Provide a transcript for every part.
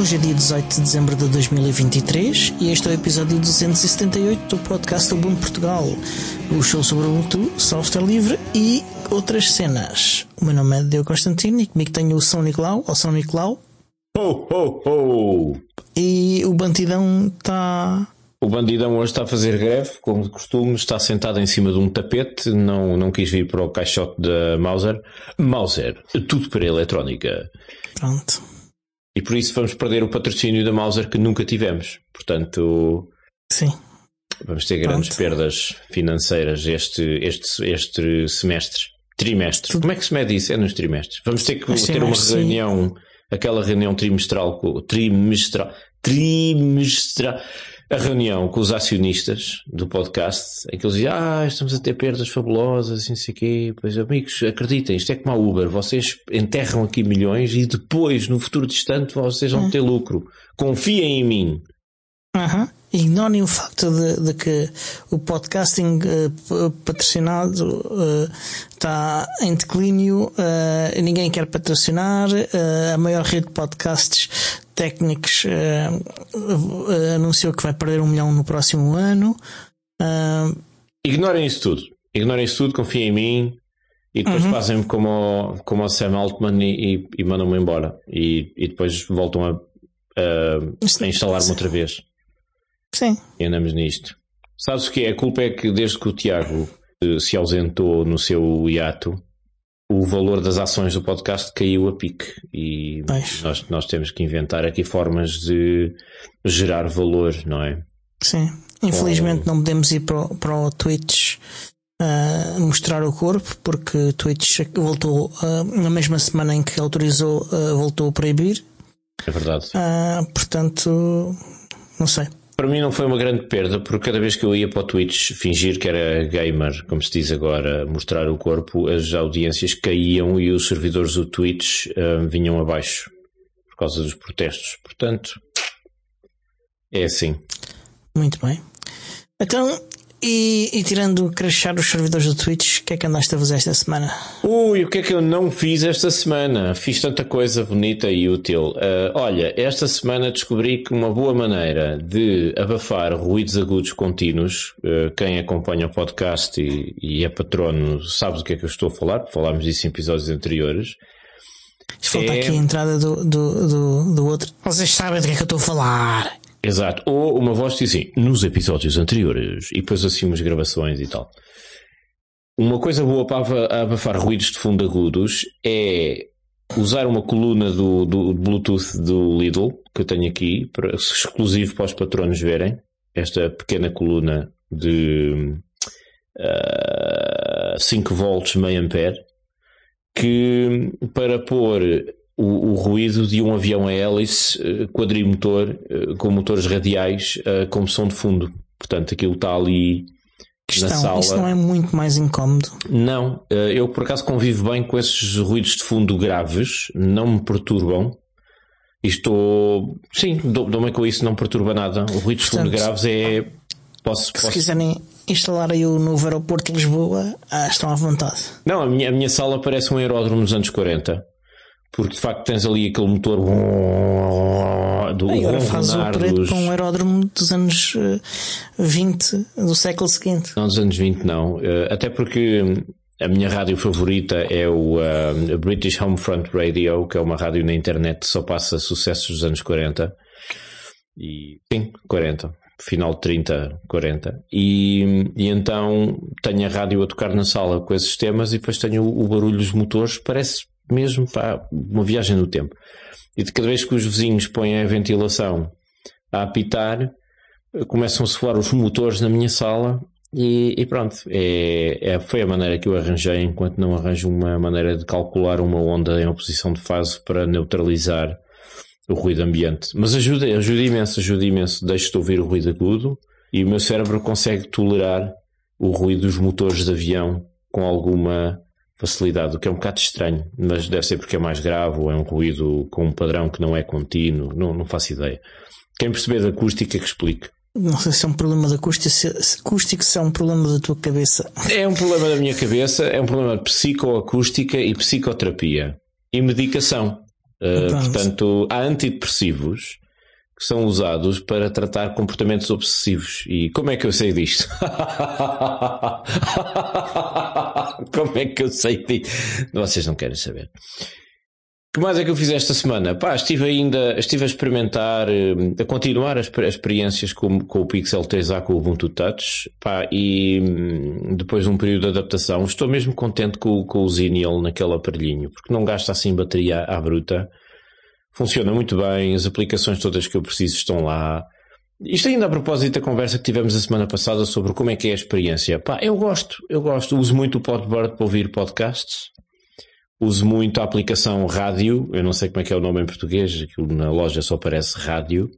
Hoje é dia 18 de dezembro de 2023 e este é o episódio 278 do podcast Ubuntu Portugal, o show sobre o Ubuntu, software livre e outras cenas. O meu nome é Deu Constantino e comigo tenho o São Nicolau, ou São Nicolau. Ho, ho, ho! E o Bantidão está. O bandidão hoje está a fazer greve, como de costume, está sentado em cima de um tapete, não, não quis vir para o caixote da Mauser. Mauser, tudo para a eletrónica. Pronto. E por isso vamos perder o patrocínio da Mauser que nunca tivemos. Portanto, Sim. vamos ter grandes Pronto. perdas financeiras este, este, este semestre. Trimestre. Tudo- Como é que se mede isso? É nos trimestres. Vamos ter que Mas ter uma sim. reunião, aquela reunião trimestral, com- trimestral, trimestral, a reunião com os acionistas do podcast, em que eles dizem, ah, estamos a ter perdas fabulosas, não sei o quê. Pois, amigos, acreditem, isto é como a Uber, vocês enterram aqui milhões e depois, no futuro distante, vocês vão ter lucro. Confiem em mim. Aham. Ignorem o facto de, de que o podcasting p- patrocinado eh, está em declínio, eh, ninguém quer patrocinar, a maior rede de podcasts técnicos anunciou que vai perder um milhão no próximo ano. Ignorem isso tudo. Ignorem isso tudo, confiem em mim e depois fazem-me como, o- como o Sam Altman e, e, e mandam-me embora. E, e depois voltam a, a, a instalar-me outra vez. Sim, E andamos nisto. Sabes o que é? A culpa é que desde que o Tiago eh, se ausentou no seu hiato, o valor das ações do podcast caiu a pique. E Pois. nós, nós temos que inventar aqui formas de gerar valor, não é? sim. Infelizmente não podemos ir para, o- para o Twitch ah, mostrar o corpo, porque o Twitch voltou ah, na mesma semana em que autorizou, ah, voltou a proibir. É verdade. Ah, portanto, não sei. Para mim não foi uma grande perda, porque cada vez que eu ia para o Twitch fingir que era gamer, como se diz agora, mostrar o corpo, as audiências caíam e os servidores do Twitch ah, vinham abaixo por causa dos protestos. Portanto, é assim. Muito bem. Então, e, e tirando crashar os servidores do Twitch, o que é que andaste a fazer esta semana? Ui, o que é que eu não fiz esta semana? Fiz tanta coisa bonita e útil. Ah, olha, esta semana descobri que uma boa maneira de abafar ruídos agudos contínuos, ah, quem acompanha o podcast e, e é patrono sabe do que é que eu estou a falar, porque falámos disso em episódios anteriores. Falta É. aqui a entrada do, do, do, do outro. Vocês sabem do que é que eu estou a falar. Exato. Ou uma voz diz assim, nos episódios anteriores, e depois assim umas gravações e tal. Uma coisa boa para aba- abafar ruídos de fundo agudos é usar uma coluna do, do Bluetooth do Lidl, que eu tenho aqui, para- exclusivo para os patronos verem. Esta pequena coluna de ah, 5 volts meio ampere, que para pôr o, o ruído de um avião a hélice eh, quadrimotor eh, com motores radiais eh, como som de fundo. Portanto, aquilo está ali na Questão, sala. isso não é muito mais incómodo. Não, eu por acaso convivo bem com esses ruídos de fundo graves, não me perturbam. E estou. Sim, dou- dou-me com isso, não perturba nada. O ruído de fundo Portanto, graves é. Posso, Se posso... quiserem instalar aí o novo aeroporto de Lisboa, ah, estão à vontade. Não, a minha, a minha sala parece um aeródromo dos anos 40. Porque de facto tens ali aquele motor do agora faz o preto dos... para um aeródromo dos anos eh, 20 do século seguinte. Não, dos anos 20 não. Eh, até porque hum, a minha rádio favorita é o ah, British Homefront Radio, que é uma rádio na internet que só passa sucessos dos anos 40. E, sim, 40. Final de 30, 40. E, e então tenho a rádio a tocar na sala com esses temas e depois tenho o, o barulho dos motores. Parece mesmo pá, uma viagem no tempo. E de cada vez que os vizinhos põem a ventilação a apitar, começam a soar os motores na minha sala e, e pronto, é, é- foi a maneira que eu arranjei, enquanto não arranjo uma maneira de calcular uma onda em oposição de fase para neutralizar o ruído ambiente. Mas ajuda, ajuda imenso, ajuda imenso. Deixo-te ouvir o ruído agudo e o meu cérebro consegue tolerar o ruído dos motores de avião com alguma facilidade, o que é um bocado estranho, mas deve ser porque é mais grave ou é um ruído com um padrão que não é contínuo, não, não faço ideia. Quem perceber da acústica que explique. Não sei se é um problema da acústica, se, se acústico, se é um problema da tua cabeça. É um problema da minha cabeça, é um problema de psicoacústica e psicoterapia. E medicação. Uh, portanto, há antidepressivos que são usados para tratar comportamentos obsessivos. E como é que eu sei disto? como é que eu sei disto? Vocês não querem saber. O que mais é que eu fiz esta semana? Pá, estive ainda, estive a experimentar, eh, a continuar as, experiências com, com o Pixel 3a com o Ubuntu Touch, pá, e hum, depois de um período de adaptação, estou mesmo contente com, com o Xenial naquele aparelhinho, porque não gasta assim bateria à bruta, funciona muito bem, as aplicações todas que eu preciso estão lá. Isto ainda a propósito da conversa que tivemos a semana passada sobre como é que é a experiência. Pá, eu gosto, eu gosto, uso muito o Podbird para ouvir podcasts, Uso muito a aplicação Rádio, eu não sei como é que é o nome em português, aquilo na loja só aparece Rádio,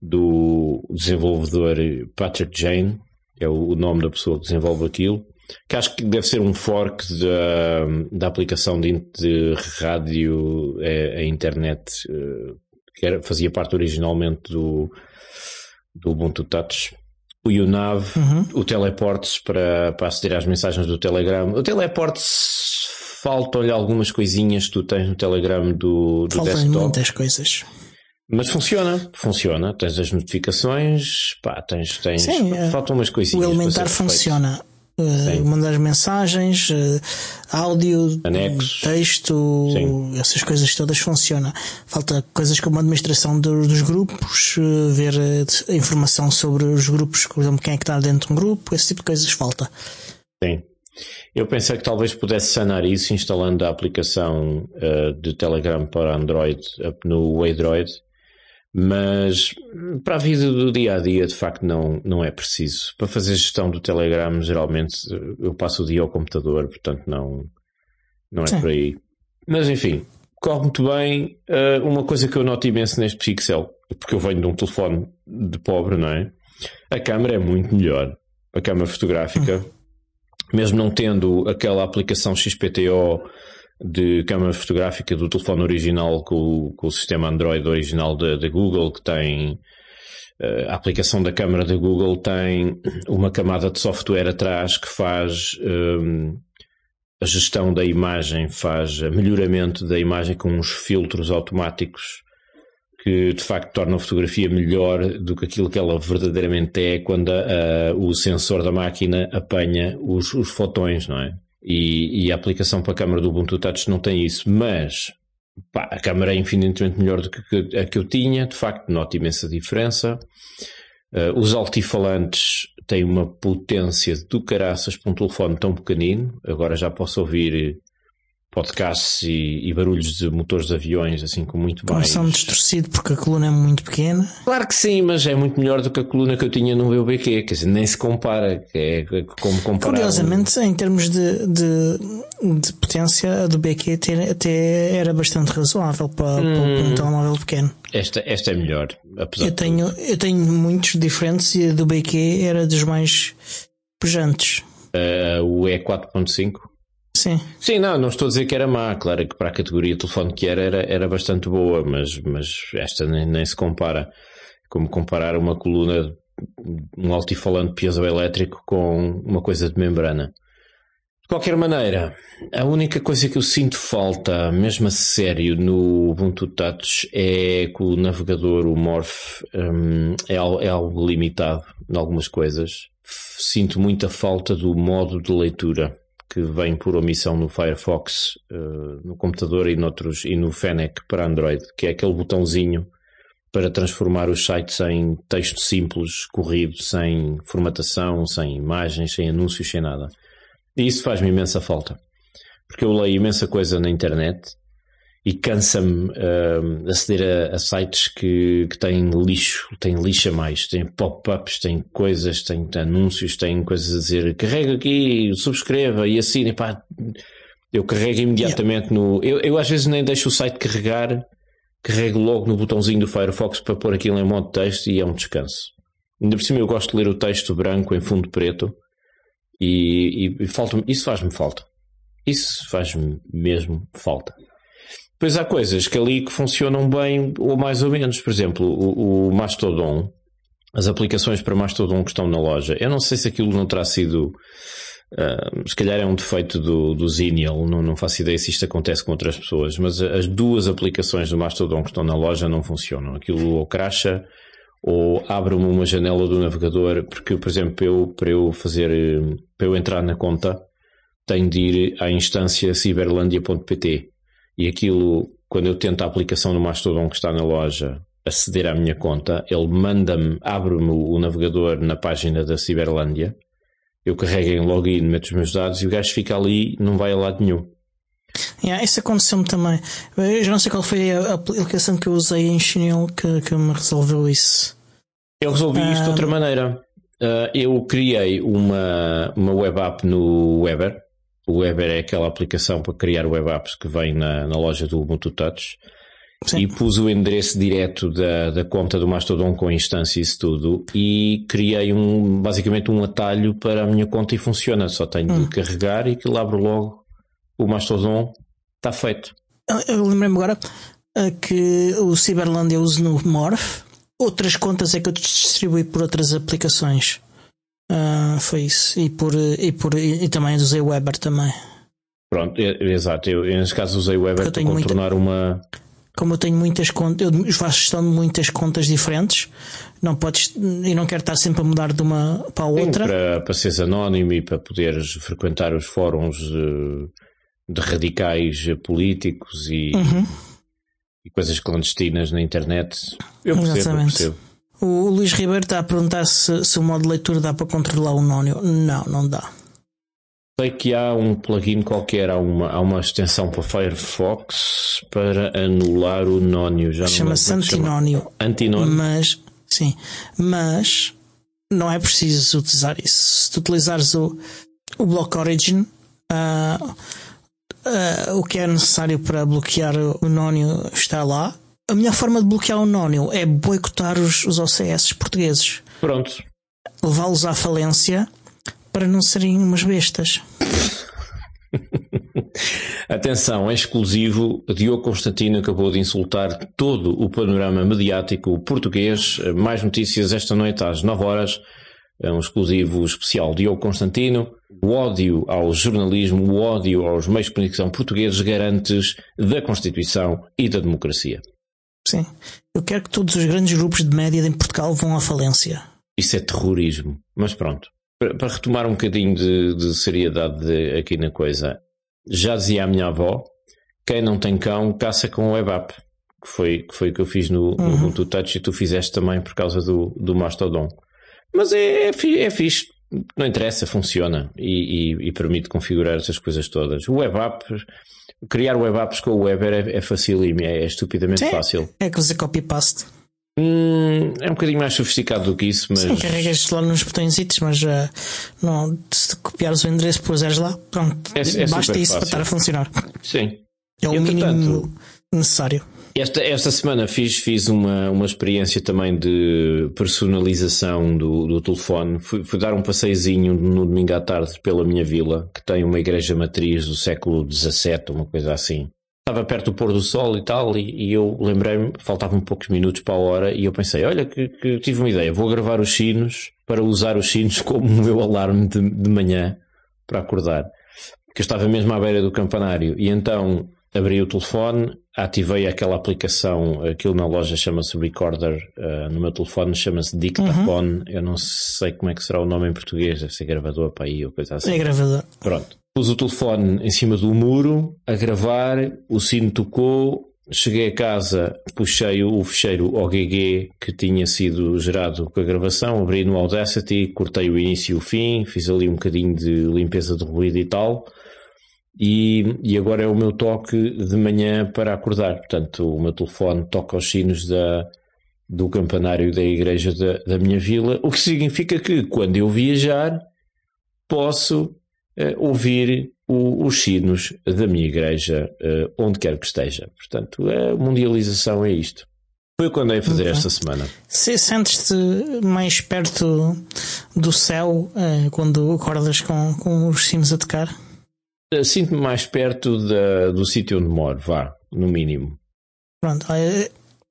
do desenvolvedor Patrick Jane, é o nome da pessoa que desenvolve aquilo, que acho que deve ser um fork da, da aplicação de, de rádio a, a internet, eh, que era, fazia parte originalmente do, do Ubuntu Touch o YouNav, uhum. o Teleportes para, para aceder às mensagens do Telegram. O Teleportes faltam-lhe algumas coisinhas que tu tens no Telegram do, do Faltam desktop. muitas coisas. Mas funciona, funciona. Tens as notificações, pá, tens, tens Sim, é. faltam umas coisinhas. O elementar funciona. Uh, mandar mensagens, uh, áudio, Anexos. texto, Sim. essas coisas todas funcionam. Falta coisas como a administração dos, dos grupos, uh, ver a informação sobre os grupos, por exemplo, quem é que está dentro de um grupo, esse tipo de coisas falta. Sim. Eu pensei que talvez pudesse sanar isso instalando a aplicação de Telegram para Android no Android, mas para a vida do dia a dia, de facto, não, não é preciso. Para fazer gestão do Telegram, geralmente eu passo o dia ao computador, portanto, não, não é Sim. por aí. Mas enfim, corre muito bem. Uh, uma coisa que eu noto imenso neste Pixel, porque eu venho de um telefone de pobre, não é? A câmera é muito melhor. A câmera fotográfica. Hum mesmo não tendo aquela aplicação XPTO de câmara fotográfica do telefone original com, com o sistema Android original da Google, que tem eh, a aplicação da câmara da Google tem uma camada de software atrás que faz um, ehm, a gestão da imagem, faz melhoramento da imagem com uns filtros automáticos que de facto torna a fotografia melhor do que aquilo que ela verdadeiramente é quando a, a, o sensor da máquina apanha os, os fotões, não é? E, e, a aplicação para a câmera do Ubuntu Touch não tem isso, mas pá, a câmera é infinitamente melhor do que a que eu tinha, de facto, nota imensa diferença. Uh, os altifalantes têm uma potência do caraças para um telefone tão pequenino, agora já posso ouvir podcasts e, e, barulhos de motores de aviões, assim com muito mais. Som distorcido porque a coluna é muito pequena. Claro que sim, mas é muito melhor do que a coluna que eu tinha no meu BQ, quer dizer, nem se compara. É como comparar. Curiosamente, em termos de, de, de potência, a do BQ até era bastante razoável para, hum, para um telemóvel pequeno. Esta, esta é melhor, apesar eu tenho, eu tenho muitos diferentes e a do BQ era dos mais pujantes. Uh, o E4.5? Sim. Sim, não, não estou a dizer que era má, claro que para a categoria de telefone que era, era, era bastante boa, mas, mas esta nem, nem se compara. Como comparar uma coluna, um altifalante piezoelétrico com uma coisa de membrana. De qualquer maneira, a única coisa que eu sinto falta, mesmo a sério, no Ubuntu Touch é que o navegador, o Morph, um, é, é algo limitado em algumas coisas. Sinto muita falta do modo de leitura que vem por omissão no Firefox, uh, no computador e, noutros, e no Fennec para Android, que é aquele botãozinho para transformar os sites em texto simples, corrido, sem formatação, sem imagens, sem anúncios, sem nada. E isso faz-me imensa falta. Porque eu leio imensa coisa na internet e cansa-me uh, aceder a, a, sites que, que têm lixo, têm lixo a mais, têm pop-ups, têm coisas, têm anúncios, têm coisas a dizer carrega aqui, subscreva e assine. Pá, eu carrego imediatamente yeah. no. Eu, eu às vezes nem deixo o site carregar, carrego logo no botãozinho do Firefox para pôr aquilo em modo de texto e é um descanso. Ainda por cima eu gosto de ler o texto branco em fundo preto e, e, e falta isso faz-me falta. Isso faz-me mesmo falta. Depois há coisas que ali que funcionam bem ou mais ou menos. Por exemplo, o, o Mastodon, as aplicações para Mastodon que estão na loja. Eu não sei se aquilo não terá sido Uh, se calhar é um defeito do, do Zenial, não, não faço ideia se isto acontece com outras pessoas, mas as duas aplicações do Mastodon que estão na loja não funcionam. Aquilo ou cracha ou abre-me uma janela do navegador, porque, por exemplo, eu, para eu fazer, para eu entrar na conta, tenho de ir à instância ciberlandia.pt e aquilo, quando eu tento a aplicação do Mastodon que está na loja aceder à minha conta, ele manda-me, abre-me o navegador na página da Ciberlândia eu carrego em login, meto os meus dados e o gajo fica ali não vai a lado nenhum. Yeah, isso aconteceu-me também. Eu já não sei qual foi a aplicação que eu usei em chinês que, que me resolveu isso. Eu resolvi isto de outra maneira. Uh, eu criei uma, uma web app no Weber. O Weber é aquela aplicação para criar web apps que vem na, na loja do Ubuntu Touch. Sim. e pus o endereço direto da, da conta do Mastodon com a instância e isso tudo e criei um, basicamente um atalho para a minha conta e funciona. Só tenho hum. de carregar e que abre logo o Mastodon. Está feito. Eu lembrei-me agora uh, que o Cyberland eu uso no Morph. Outras contas é que eu distribuí por outras aplicações. Uh, foi isso. E, por, e, por, e, e também usei o Weber também. Pronto, é, é, exato. Eu, nesse caso usei o Weber para contornar muita... uma como eu tenho muitas contas, eu faço gestão de muitas contas diferentes, não podes e não quero estar sempre a mudar de uma para a outra. Sim, para, para seres anónimo e para poderes frequentar os fóruns de, de radicais políticos e, uhum. e, coisas clandestinas na internet. Eu percebo, Exatamente. eu percebo. O Luís Ribeiro está a perguntar se, se o modo de leitura dá para controlar o nónio. Não, não dá. Sei que há um plugin qualquer, há uma, há uma extensão para Firefox para anular o nónio. Chama-se antinónio. Antinónio? Mas, sim, mas não é preciso utilizar isso. Se tu utilizares o, o Block Origin, uh, uh, o que é necessário para bloquear o nónio está lá. A melhor forma de bloquear o nónio é boicotar os, os OCS portugueses. Pronto. Levá-los à falência para não serem umas bestas. Atenção, é exclusivo. Diogo Constantino acabou de insultar todo o panorama mediático português. Mais notícias esta noite às 9 horas. É um exclusivo especial. Diogo Constantino. O ódio ao jornalismo, o ódio aos meios de comunicação portugueses garantes da Constituição e da democracia. Sim. Eu quero que todos os grandes grupos de média em Portugal vão à falência. Isso é terrorismo. Mas pronto para, retomar um bocadinho de, de seriedade de, aqui na coisa, já dizia a minha avó: quem não tem cão caça com o web app, que foi, que foi o que eu fiz no, uhum. no Ubuntu Touch e tu fizeste também por causa do, do Mastodon. Mas é, é, é fixe, não interessa, funciona e, e, e, permite configurar essas coisas todas. O web app, criar web apps com o Weber é, é facílimo, é, é estupidamente Sim, fácil. É fazer copy-paste. Hum, é um bocadinho mais sofisticado do que isso, mas. Sim, carregas lá nos botõezitos, mas uh, não, se copiares o endereço e puseres lá, pronto, é, é basta isso fácil. para estar a funcionar. Sim. É o mínimo necessário. Esta, esta semana fiz, fiz uma, uma experiência também de personalização do, do telefone. Fui, fui dar um passeiozinho no domingo à tarde pela minha vila, que tem uma igreja matriz do século XVII, uma coisa assim estava perto do pôr do sol e tal, e, e eu lembrei-me, faltavam poucos minutos para a hora, e eu pensei, olha, que, que, tive uma ideia, vou gravar os sinos para usar os sinos como o meu alarme de, de manhã para acordar. Porque eu estava mesmo à beira do campanário, e então abri o telefone, ativei aquela aplicação, aquilo na loja chama-se Recorder, uh, no meu telefone chama-se Dictaphone, uhum. eu não sei como é que será o nome em português, deve ser gravador para aí ou coisa assim. É gravador. Pronto. Pus o telefone em cima do muro a gravar, o sino tocou, cheguei a casa, puxei o fecheiro OGG que tinha sido gerado com a gravação, abri no Audacity, cortei o início e o fim, fiz ali um bocadinho de limpeza de ruído e tal. E, e agora é o meu toque de manhã para acordar. Portanto, o meu telefone toca os sinos da, do campanário da igreja da, da minha vila, o que significa que quando eu viajar posso uh, ouvir o, os sinos da minha igreja, uh, onde quer que esteja. Portanto, a mundialização é isto. Foi o que andei a fazer esta semana. Se sentes-te mais perto do céu uh, quando acordas com, com os sinos a tocar? Sinto-me mais perto da, do sítio onde moro, vá, no mínimo. Pronto,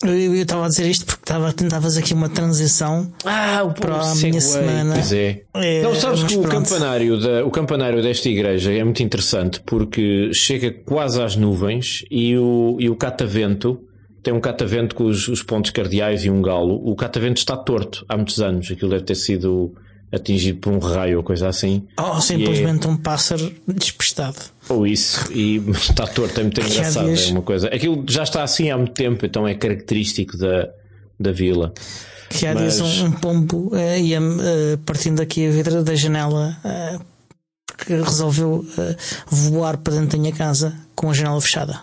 Eu estava a dizer isto porque estava a tentar fazer aqui uma transição ah, para a minha semana. Pois é. é não, sabes que o campanário, da, o campanário desta igreja é muito interessante porque chega quase às nuvens e o, e o catavento tem um catavento com os, os pontos cardeais e um galo. O catavento está torto há muitos anos. Aquilo deve ter sido atingido por um raio ou coisa assim. Ou simplesmente é... um pássaro despistado. Ou isso, e está torto, é muito engraçado. É uma coisa. Aquilo já está assim há muito tempo, então é característico da, da vila. Que há Mas... dias um, um pombo uh, ia uh, partindo aqui a vidra da janela uh, que resolveu voar para dentro da minha casa com a janela fechada.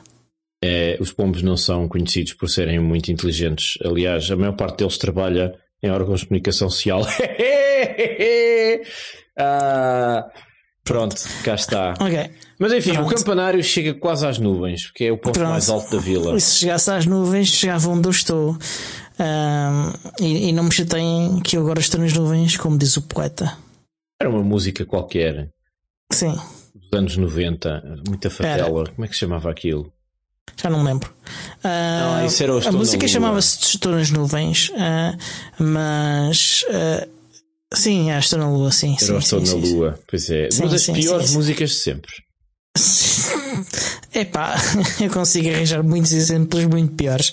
É, os pombos não são conhecidos por serem muito inteligentes. Aliás, a maior parte deles trabalha em órgãos de comunicação social. ah, pronto, cá está. Okay. Mas enfim, pronto. o campanário chega quase às nuvens, porque é o ponto pronto. mais alto da vila. E se chegasse às nuvens, chegava onde eu estou. E, e, não me chateiem que eu agora estou nas nuvens, como diz o poeta. Era uma música qualquer. Sim. Dos anos 90, muita fatela. Era. Como é que se chamava aquilo? Já não me lembro. Uh, isso era o a música chamava-se Estou nas Nuvens, uh, mas. Uh, sim, é Estou na Lua, sim. Era sim, Estou sim, na sim, Lua, pois é. Uma das piores músicas de sempre. Epá, eu consigo arranjar muitos exemplos muito piores.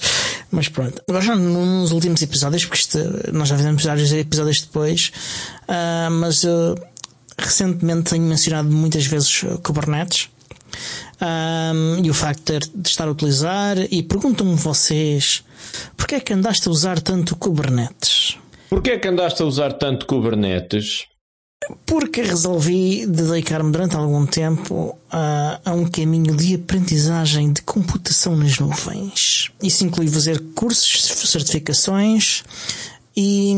Mas pronto. Agora já nos últimos episódios, porque isto, nós já fizemos vários episódios depois, uh, mas uh, recentemente tenho mencionado muitas vezes Kubernetes um, e o facto de estar a utilizar. E perguntam-me vocês: porquê é que andaste a usar tanto Kubernetes? Porquê é que andaste a usar tanto Kubernetes? Porque resolvi dedicar-me durante algum tempo a, a, um caminho de aprendizagem de computação nas nuvens. Isso inclui fazer cursos, certificações e e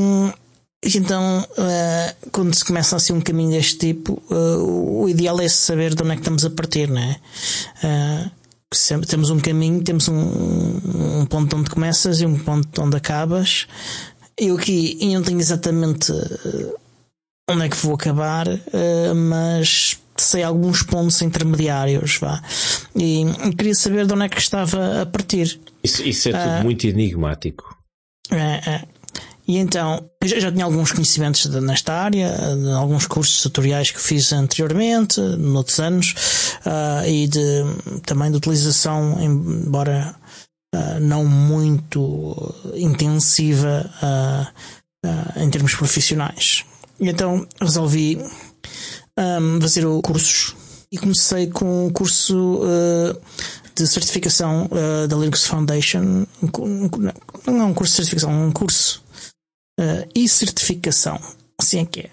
então, uh, quando se começa assim um caminho deste tipo, uh, o ideal é saber de onde é que estamos a partir, não é? Uh, temos um caminho, temos um, um, ponto onde começas e um ponto onde acabas. Eu aqui eu não tenho exatamente onde é que vou acabar, mas sei alguns pontos intermediários, vá. E queria saber de onde é que estava a partir. Isso, isso é tudo muito enigmático. É, é. E então, eu já tinha alguns conhecimentos de, nesta área, de alguns cursos tutoriais que fiz anteriormente, noutros anos, uh, e de, também de utilização, embora uh, não muito intensiva uh, em termos profissionais. E então resolvi um, fazer o cursos e comecei com o curso de certificação da Linux Foundation. Não é um curso de certificação, é um curso uh, e certificação. Assim é que é.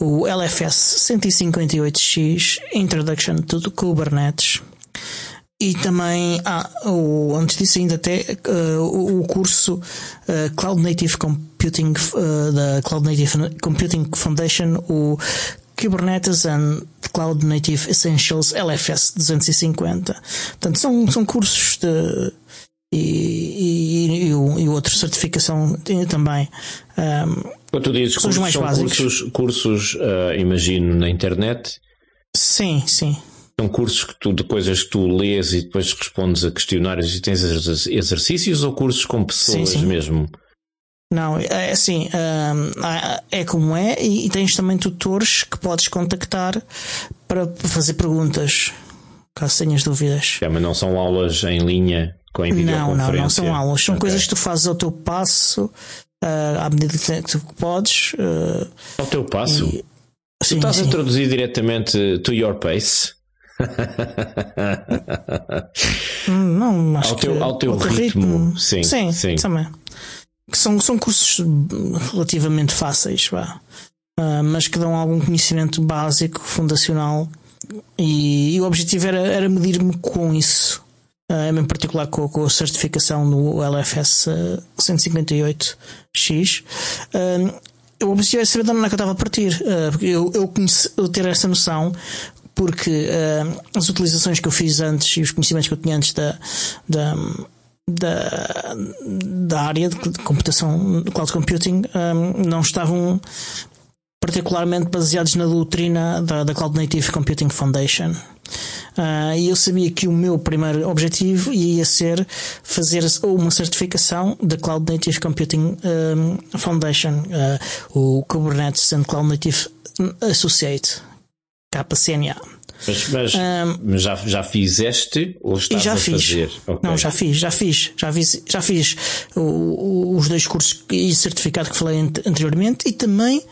O LFS 158X Introduction to Kubernetes. E também há, ah, o, antes disso ainda até uh, o, o, curso uh, Cloud Native Computing uh, da Cloud Native Computing Foundation, o Kubernetes and Cloud Native Essentials LFS 250. Portanto, são, são cursos de e, e, e, o, e outra certificação também. Um, Quando tu dizes cursos, mais básicos. cursos, cursos uh, imagino, na internet? Sim, sim. São cursos que tu, de coisas que tu lês e depois respondes a questionários e tens exercícios ou cursos com pessoas sim, sim. mesmo? Não, é assim, é como é, e tens também tutores que podes contactar para fazer perguntas, caso tenhas dúvidas. É, mas não são aulas em linha com Não, não, não são aulas. São okay. coisas que tu fazes ao teu passo, uh, à medida que tu podes. Uh, ao teu passo? E... Tu sim, estás sim. a traduzir diretamente to your pace? Hum, não, acho ao teu, que ao teu, ao teu ritmo. ritmo. Sim, sim, sim. também. Que são, são cursos relativamente fáceis, vá. Uh, mas que dão algum conhecimento básico, fundacional. E, e o objetivo era, era medir-me com isso. Eh, em particular com, com a certificação no LFS 158X. Eu objetivei saber de onde é que eu estava a partir, eh, porque eu, eu, conheci, eu ter essa noção porque uh, as utilizações que eu fiz antes e os conhecimentos que eu tinha antes da, da, da, da área de computação, de cloud computing, um, não estavam particularmente baseados na doutrina da, da Cloud Native Computing Foundation. Uh, e eu sabia que o meu primeiro objetivo ia ser fazer uma certificação da Cloud Native Computing um, Foundation, uh, o Kubernetes and Cloud Native Associate, KCNA. Mas, mas, um, mas, já, já fizeste ou estás já a fiz. fazer? Okay. Não, já fiz, já fiz, já fiz, já fiz o, o, os dois cursos e certificado que falei anteriormente e também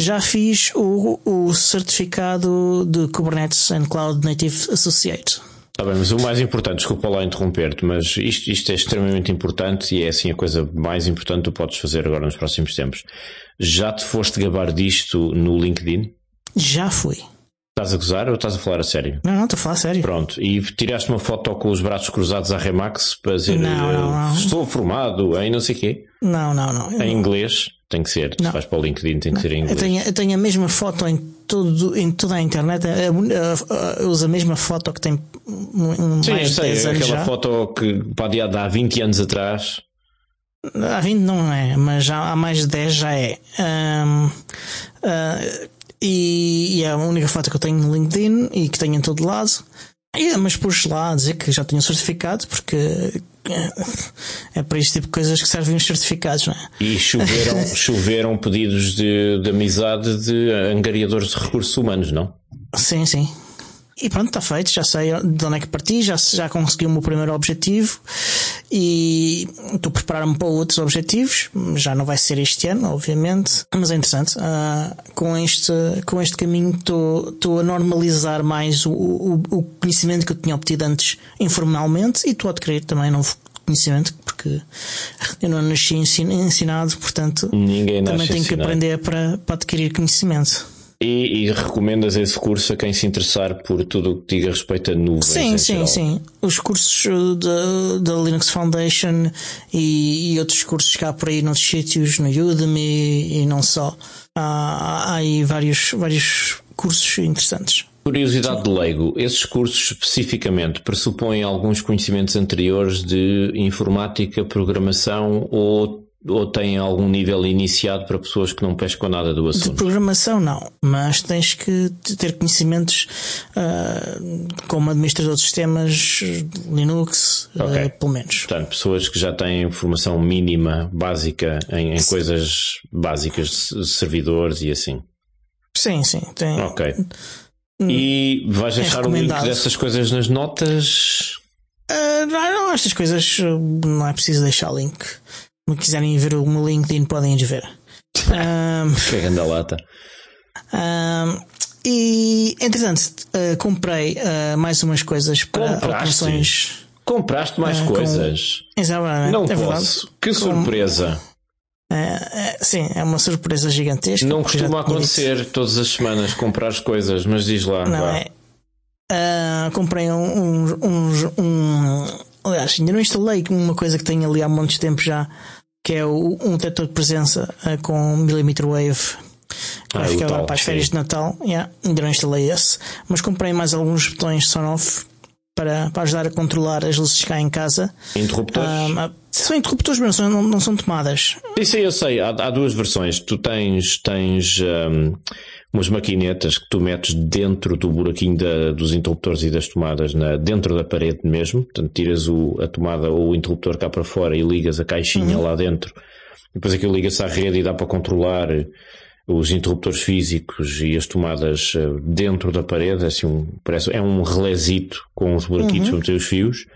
já fiz o, o certificado de Kubernetes and Cloud Native Associate. Está bem, mas o mais importante, desculpa lá interromper-te, mas isto, isto é extremamente importante e é assim a coisa mais importante que tu podes fazer agora nos próximos tempos. Já te foste gabar disto no LinkedIn? Já fui. Estás a gozar ou estás a falar a sério? Não, não, estou a falar a sério. Pronto, e tiraste uma foto com os braços cruzados à Remax para dizer não, não, não. estou formado em não sei quê? Não, não, não. Em inglês tem que ser. Não. Se vais para o LinkedIn tem que ser em inglês. Eu tenho, eu tenho a mesma foto em, todo, em toda a internet. Eu, uso a mesma foto que tem Sim, mais eu sei, 10 anos aquela já. foto que pode há 20 anos atrás. Há 20 não é, mas já há mais de 10 já é. Um, uh, e, e, é a única foto que eu tenho no LinkedIn e que tenho em todo lado. E, mas pus lá a dizer que já tenho certificado, porque é, é para este tipo de coisas que servem os certificados, não é? E choveram, choveram pedidos de, de amizade de angariadores de recursos humanos, não? Sim, sim. E pronto, está feito, já sei de onde é que parti, já, já consegui o meu primeiro objetivo e estou a preparar-me para outros objetivos. Já não vai ser este ano, obviamente, mas é interessante. Uh, com, este, com este caminho estou a normalizar mais o, o, o, conhecimento que eu tinha obtido antes informalmente e estou a adquirir também novo conhecimento, porque eu não nasci ensinado, portanto Ninguém também tenho ensinado. que aprender para, para adquirir conhecimento. E, e, recomendas esse curso a quem se interessar por tudo o que diga respeito a nuvens? Sim, sim, geral. sim. Os cursos da, da Linux Foundation e, e, outros cursos cá por aí noutros sítios, no Udemy e não só. Há, há aí vários, vários cursos interessantes. Curiosidade sim. de leigo, esses cursos especificamente pressupõem alguns conhecimentos anteriores de informática, programação ou ou tem algum nível iniciado para pessoas que não pescam nada do assunto? De programação não, mas tens que ter conhecimentos uh, como administrador de sistemas, Linux, ah, okay. uh, pelo menos. Portanto, pessoas que já têm formação mínima, básica, em, em coisas básicas servidores e assim. Sim, sim. Tem... Ok. E vais é deixar o link dessas coisas nas notas? Uh, não, não, estas coisas não é preciso deixar link quiserem ver o meu LinkedIn, podem ir ver. Um, que grande lata. Um, e entretanto, uh, comprei uh, mais umas coisas para Compraste? operações. Compraste mais uh, coisas? Com... Exatamente. Não é posso. Verdade. Que surpresa. sim, é uma surpresa gigantesca. Não costuma acontecer todas as semanas comprar coisas, mas diz lá. Não é. comprei um, um, um, um, Aliás, ainda não instalei uma coisa que tenho ali há muitos tempo já, que é o, um detector de presença uh, com millimeter wave que vai ah, ficar agora para as férias sim. de Natal. Yeah, ainda não instalei esse, mas comprei mais alguns botões de off para, para ajudar a controlar as luzes cá em casa. Interruptores? Um, são interruptores, mas não, não, não são tomadas. Isso aí eu sei. Há, há duas versões. Tu tens, tens um, umas maquinetas que tu metes dentro do buraquinho da, dos interruptores e das tomadas, na, dentro da parede mesmo. Portanto, tiras o, a tomada ou o interruptor cá para fora e ligas a caixinha uhum. lá dentro. Depois aquilo liga-se à rede e dá para controlar os interruptores físicos e as tomadas eh, dentro da parede. Assim, um, parece, é um relésito com os buraquitos uhum. para meter os fios.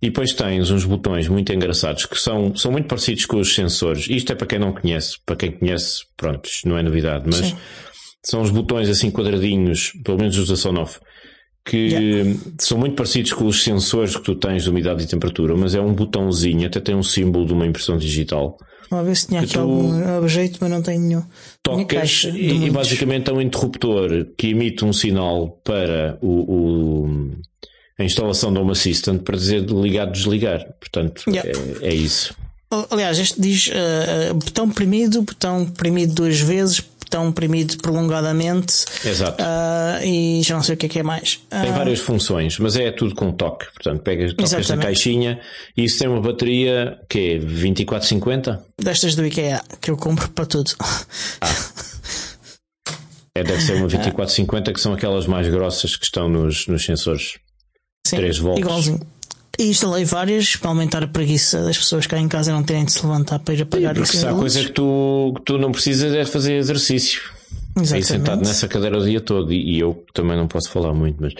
E depois tens uns botões muito engraçados que são, são muito parecidos com os sensores. Isto é para quem não conhece. Para quem conhece, pronto, isto não é novidade. Mas Sim são os botões assim quadradinhos, pelo menos os da Sonoff, que yeah. são muito parecidos com os sensores que tu tens de umidade e temperatura, mas é um botãozinho, até tem um símbolo de uma impressão digital. Vamos ver se tinha aqui algum jeito, mas não tenho nenhum. Tocas e, e, basicamente é um interruptor que emite um sinal para o, o a instalação da Home Assistant para dizer ligar, desligar. Portanto, yeah. é, é, isso. Aliás, este diz uh, botão premido, botão premido duas vezes, tão oprimido prolongadamente. Exato. Uh, e já não sei o que é que é mais. Tem uh, várias funções, mas é tudo com toque. Portanto, pegas, tocas na caixinha e isso tem uma bateria que é 2450? Destas do IKEA, que eu compro para tudo. Ah. É, deve ser uma 2450 que são aquelas mais grossas que estão nos, nos sensores. Sim, 3 volts. Igualzinho. E instalei várias para aumentar a preguiça das pessoas cá em casa não terem de se levantar para ir apagar Porque isso. se há coisa que tu, que tu não precisas é fazer exercício. Aí sentado Exatamente. nessa cadeira o dia todo. E, e eu também não posso falar muito, mas.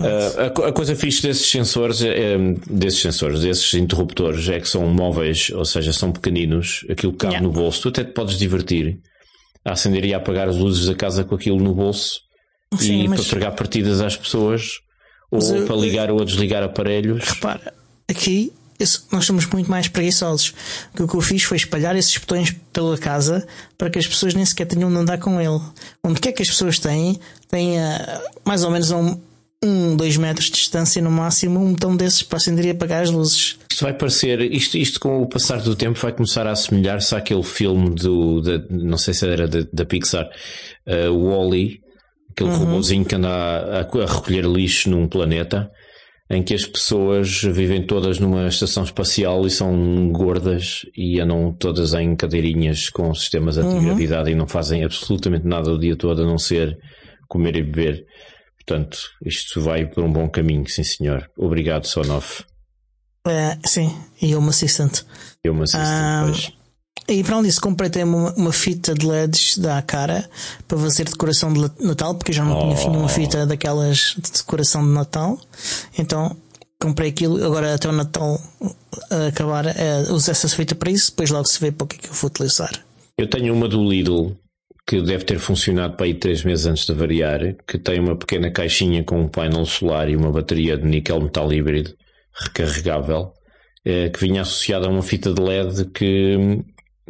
ah, a, a coisa fixe desses sensores, é, é, desses sensores, desses interruptores, é que são móveis, ou seja, são pequeninos, aquilo que cabe Yeah. no bolso, tu até te podes divertir a acender e a apagar as luzes da casa com aquilo no bolso Sim, e mas- para pregar partidas às pessoas ou eu- para ligar ou desligar aparelhos. Repara, aqui nós somos muito mais preguiçosos. O que o que eu fiz foi espalhar esses botões pela casa para que as pessoas nem sequer tenham de andar com ele. Onde quer que as pessoas têm, têm ah, mais ou menos a um, um, dois metros de distância no máximo, um botão desses para acender e apagar as luzes. Isto vai parecer, isto, isto com o passar do tempo vai começar a assemelhar-se àquele filme do, da, não sei se era da, da Pixar, uh, o Aquele robôzinho que anda a, a- recolher lixo num planeta, em que as pessoas vivem todas numa estação espacial e são gordas e andam todas em cadeirinhas com sistemas antigravidade e não fazem absolutamente nada o dia todo a não ser comer e beber. Portanto, isto vai por um bom caminho, sim senhor. Obrigado, Sonoff. Ah, sim, e Home Assistant. Eu me assisto Ah, depois. E para além disso, comprei também uma, uma fita de LEDs da cara para fazer decoração de Natal, porque eu já não tinha Oh. nenhuma fita daquelas de decoração de Natal. Então comprei aquilo, agora até o Natal uh, acabar, uh, uso essa fita para isso, depois logo se vê para o que é que eu vou utilizar. Eu tenho uma do Lidl que deve ter funcionado para aí três meses antes de variar, que tem uma pequena caixinha com um painel solar e uma bateria de níquel metal híbrido recarregável, eh, que vinha associada a uma fita de LED que,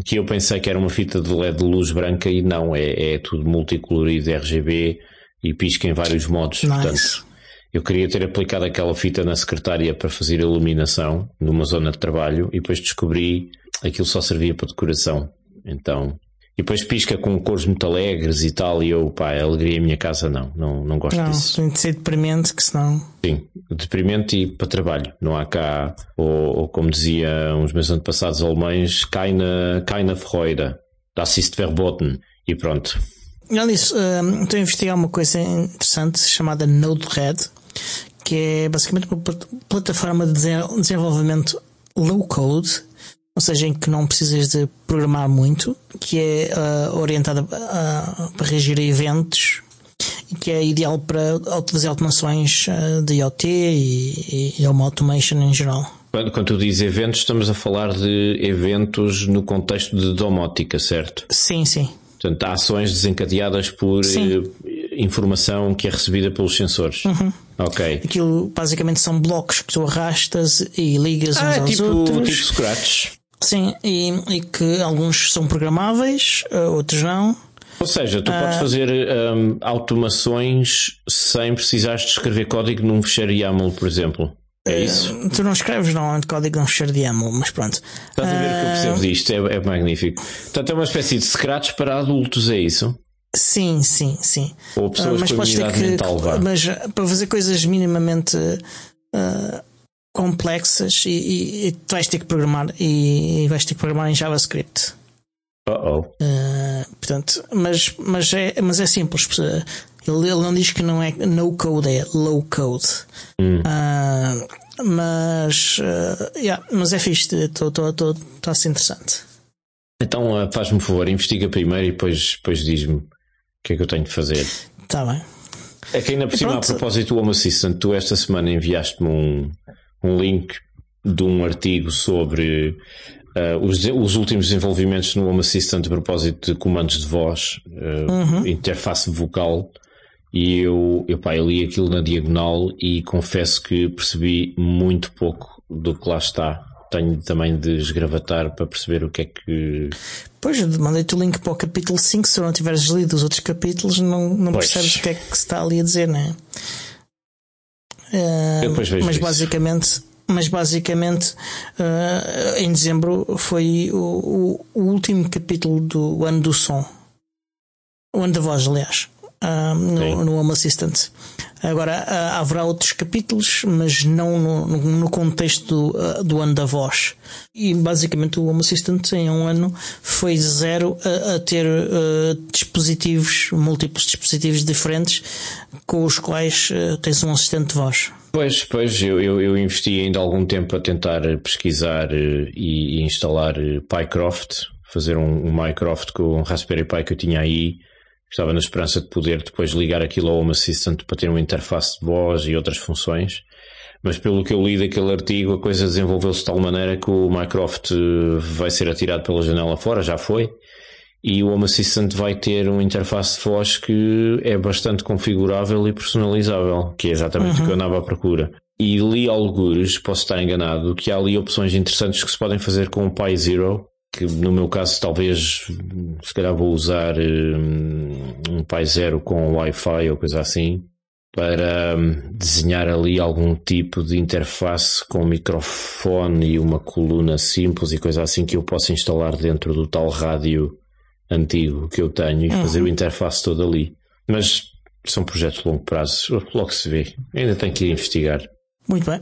que eu pensei que era uma fita de LED de luz branca e não, é, é tudo multicolorido RGB e pisca em vários modos. Nice. Portanto, eu queria ter aplicado aquela fita na secretária para fazer iluminação numa zona de trabalho e depois descobri que aquilo só servia para decoração. Então, e depois pisca com cores muito alegres e tal, e eu, pá, a alegria em minha casa não, não, não gosto Não, disso. tem de ser deprimente, que senão. Sim, deprimente e para trabalho. Não há cá, ou, ou como dizia uns meus antepassados alemães, keine, keine Freude. Das ist verboten. E pronto. Disso, um, estou a investigar uma coisa interessante chamada Node-RED, que é basicamente uma plat- plataforma de desen- desenvolvimento low code, ou seja, em que não precisas de programar muito, que é ah, orientada ah, para reagir a eventos e que é ideal para fazer automações ah, de IoT e, e uma automation em geral. Quando, quando tu dizes eventos, estamos a falar de eventos no contexto de domótica, certo? Sim, sim. Portanto, há ações desencadeadas por Sim. eh, informação que é recebida pelos sensores. Ok. Aquilo basicamente são blocos que tu arrastas e ligas uns Ah, é aos tipo, outros. tipo Scratch. Sim, e, e que alguns são programáveis, uh, outros não. Ou seja, tu Ah. podes fazer hum, automações sem precisares de escrever código num fecheiro YAML, por exemplo. É isso? Uh, tu não escreves normalmente código num fecheiro de YAML, mas pronto. Estás a ver o que eu percebo disto? É, é magnífico. Portanto, é uma espécie de Scratch para adultos, é isso? Sim, sim, sim. Ou pessoas Uh, mas com imunidade que. mental, vá. Mas uh, para fazer coisas minimamente uh, complexas e, e, e tu vais ter que programar e, e vais ter que programar em JavaScript. Uh-oh. Uh, portanto, mas, mas, é, mas é simples. Uh, Ele, ele não diz que não é no code, é low code. Uh, mas, uh, yeah, mas é fixe, está a ser interessante. Então, ah, faz-me um favor, investiga primeiro e depois, depois diz-me o que é que eu tenho de fazer. Está bem. É que ainda por cima, a propósito do Home Assistant, tu esta semana enviaste-me um, um link de um artigo sobre ah, os, os últimos desenvolvimentos no Home Assistant a propósito de comandos de voz, ah, interface vocal, e eu, eu, pá, eu li aquilo na diagonal e confesso que percebi muito pouco do que lá está. Tenho também de esgravatar para perceber o que é que. Pois, mandei-te o link para o capítulo 5. Se não tiveres lido os outros capítulos, não, não Pois. percebes o que é que se está ali a dizer, não é? Uh, Eu depois vejo mas isso. basicamente, mas basicamente uh, em dezembro foi o, o- o último capítulo do ano do som. O ano da voz, aliás. uh, no, no Home Assistant. Agora, uh, haverá outros capítulos, mas não no, no contexto do, uh, do, ano da voz. E basicamente o Home Assistant em um ano foi zero a, a ter uh, dispositivos, múltiplos dispositivos diferentes com os quais tens um assistente de voz. Pois, pois, eu, eu, eu, investi ainda algum tempo a tentar pesquisar e, e instalar PyCroft, fazer um, um Minecraft com um Raspberry Pi que eu tinha aí Estava na esperança de poder depois ligar aquilo ao Home Assistant para ter uma interface de voz e outras funções. Mas pelo que eu li daquele artigo, a coisa desenvolveu-se de tal maneira que o Minecraft eh, vai ser atirado pela janela fora, já foi. E o Home Assistant vai ter uma interface de voz que é bastante configurável e personalizável, que é exatamente uhum. o que eu uhum. andava à procura. E li algures, posso estar enganado, que há ali opções interessantes que se podem fazer com o Pi Zero, que no meu caso talvez se calhar vou usar um, um Pi Zero com Wi-Fi ou coisa assim para um, desenhar ali algum tipo de interface com microfone e uma coluna simples e coisa assim que eu possa instalar dentro do tal rádio antigo que eu tenho e uhum. fazer o interface todo ali. Mas são projetos de longo prazo, logo se vê. Ainda tenho que ir investigar. Muito bem.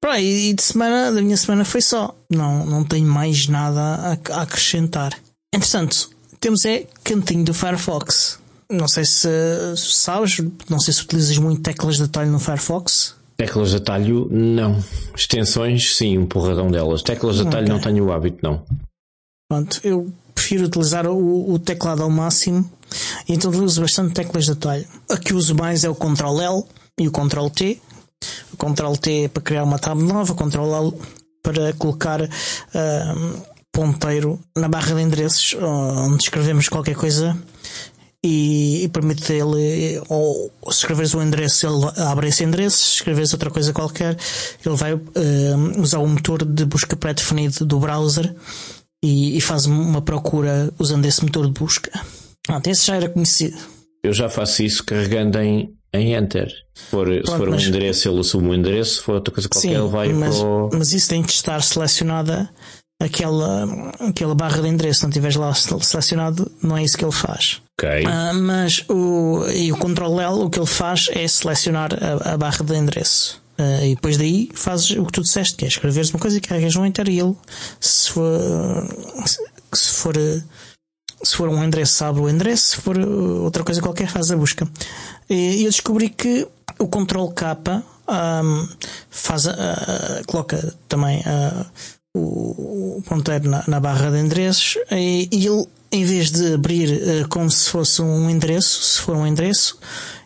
Pronto, e de semana, da minha semana foi só. Não, não tenho mais nada a, a acrescentar. Entretanto, temos é cantinho do Firefox. Não sei se sabes, não sei se utilizas muito teclas de atalho no Firefox. Teclas de atalho, não. Extensões, sim, um porradão delas. Teclas de atalho okay. não tenho o hábito, não. Pronto, eu prefiro utilizar o, o teclado ao máximo, então uso bastante teclas de atalho. A que uso mais é o Ctrl L e o Ctrl T, Ctrl T para criar uma tab nova, Ctrl L para colocar uh, ponteiro na barra de endereços onde escrevemos qualquer coisa e, e permite ele, ou se escreveres o endereço, ele abre esse endereço, se escreveres outra coisa qualquer, ele vai uh, usar o motor de busca pré-definido do browser e, e, faz uma procura usando esse motor de busca. Ah, esse já era conhecido. Eu já faço isso carregando em em Enter. Se for, Pronto, se for um mas... endereço, ele assume um endereço, se for outra coisa qualquer, Sim, ele vai mas, para o... mas isso tem que estar selecionada aquela, aquela barra de endereço. Se não estiveres lá selecionado, não é isso que ele faz. Okay. Uh, mas o, e o Ctrl L, o que ele faz é selecionar a, a barra de endereço. Uh, e depois daí fazes o que tu disseste, que é escreveres uma coisa e carregas um Enter e ele, se for, se for se for um endereço, abre o endereço, se for uh, outra coisa qualquer, faz a busca. E eu descobri que o Ctrl K um, faz a, coloca também a, o, o ponteiro na, na, barra de endereços e, e, ele, em vez de abrir uh, como se fosse um endereço, se for um endereço,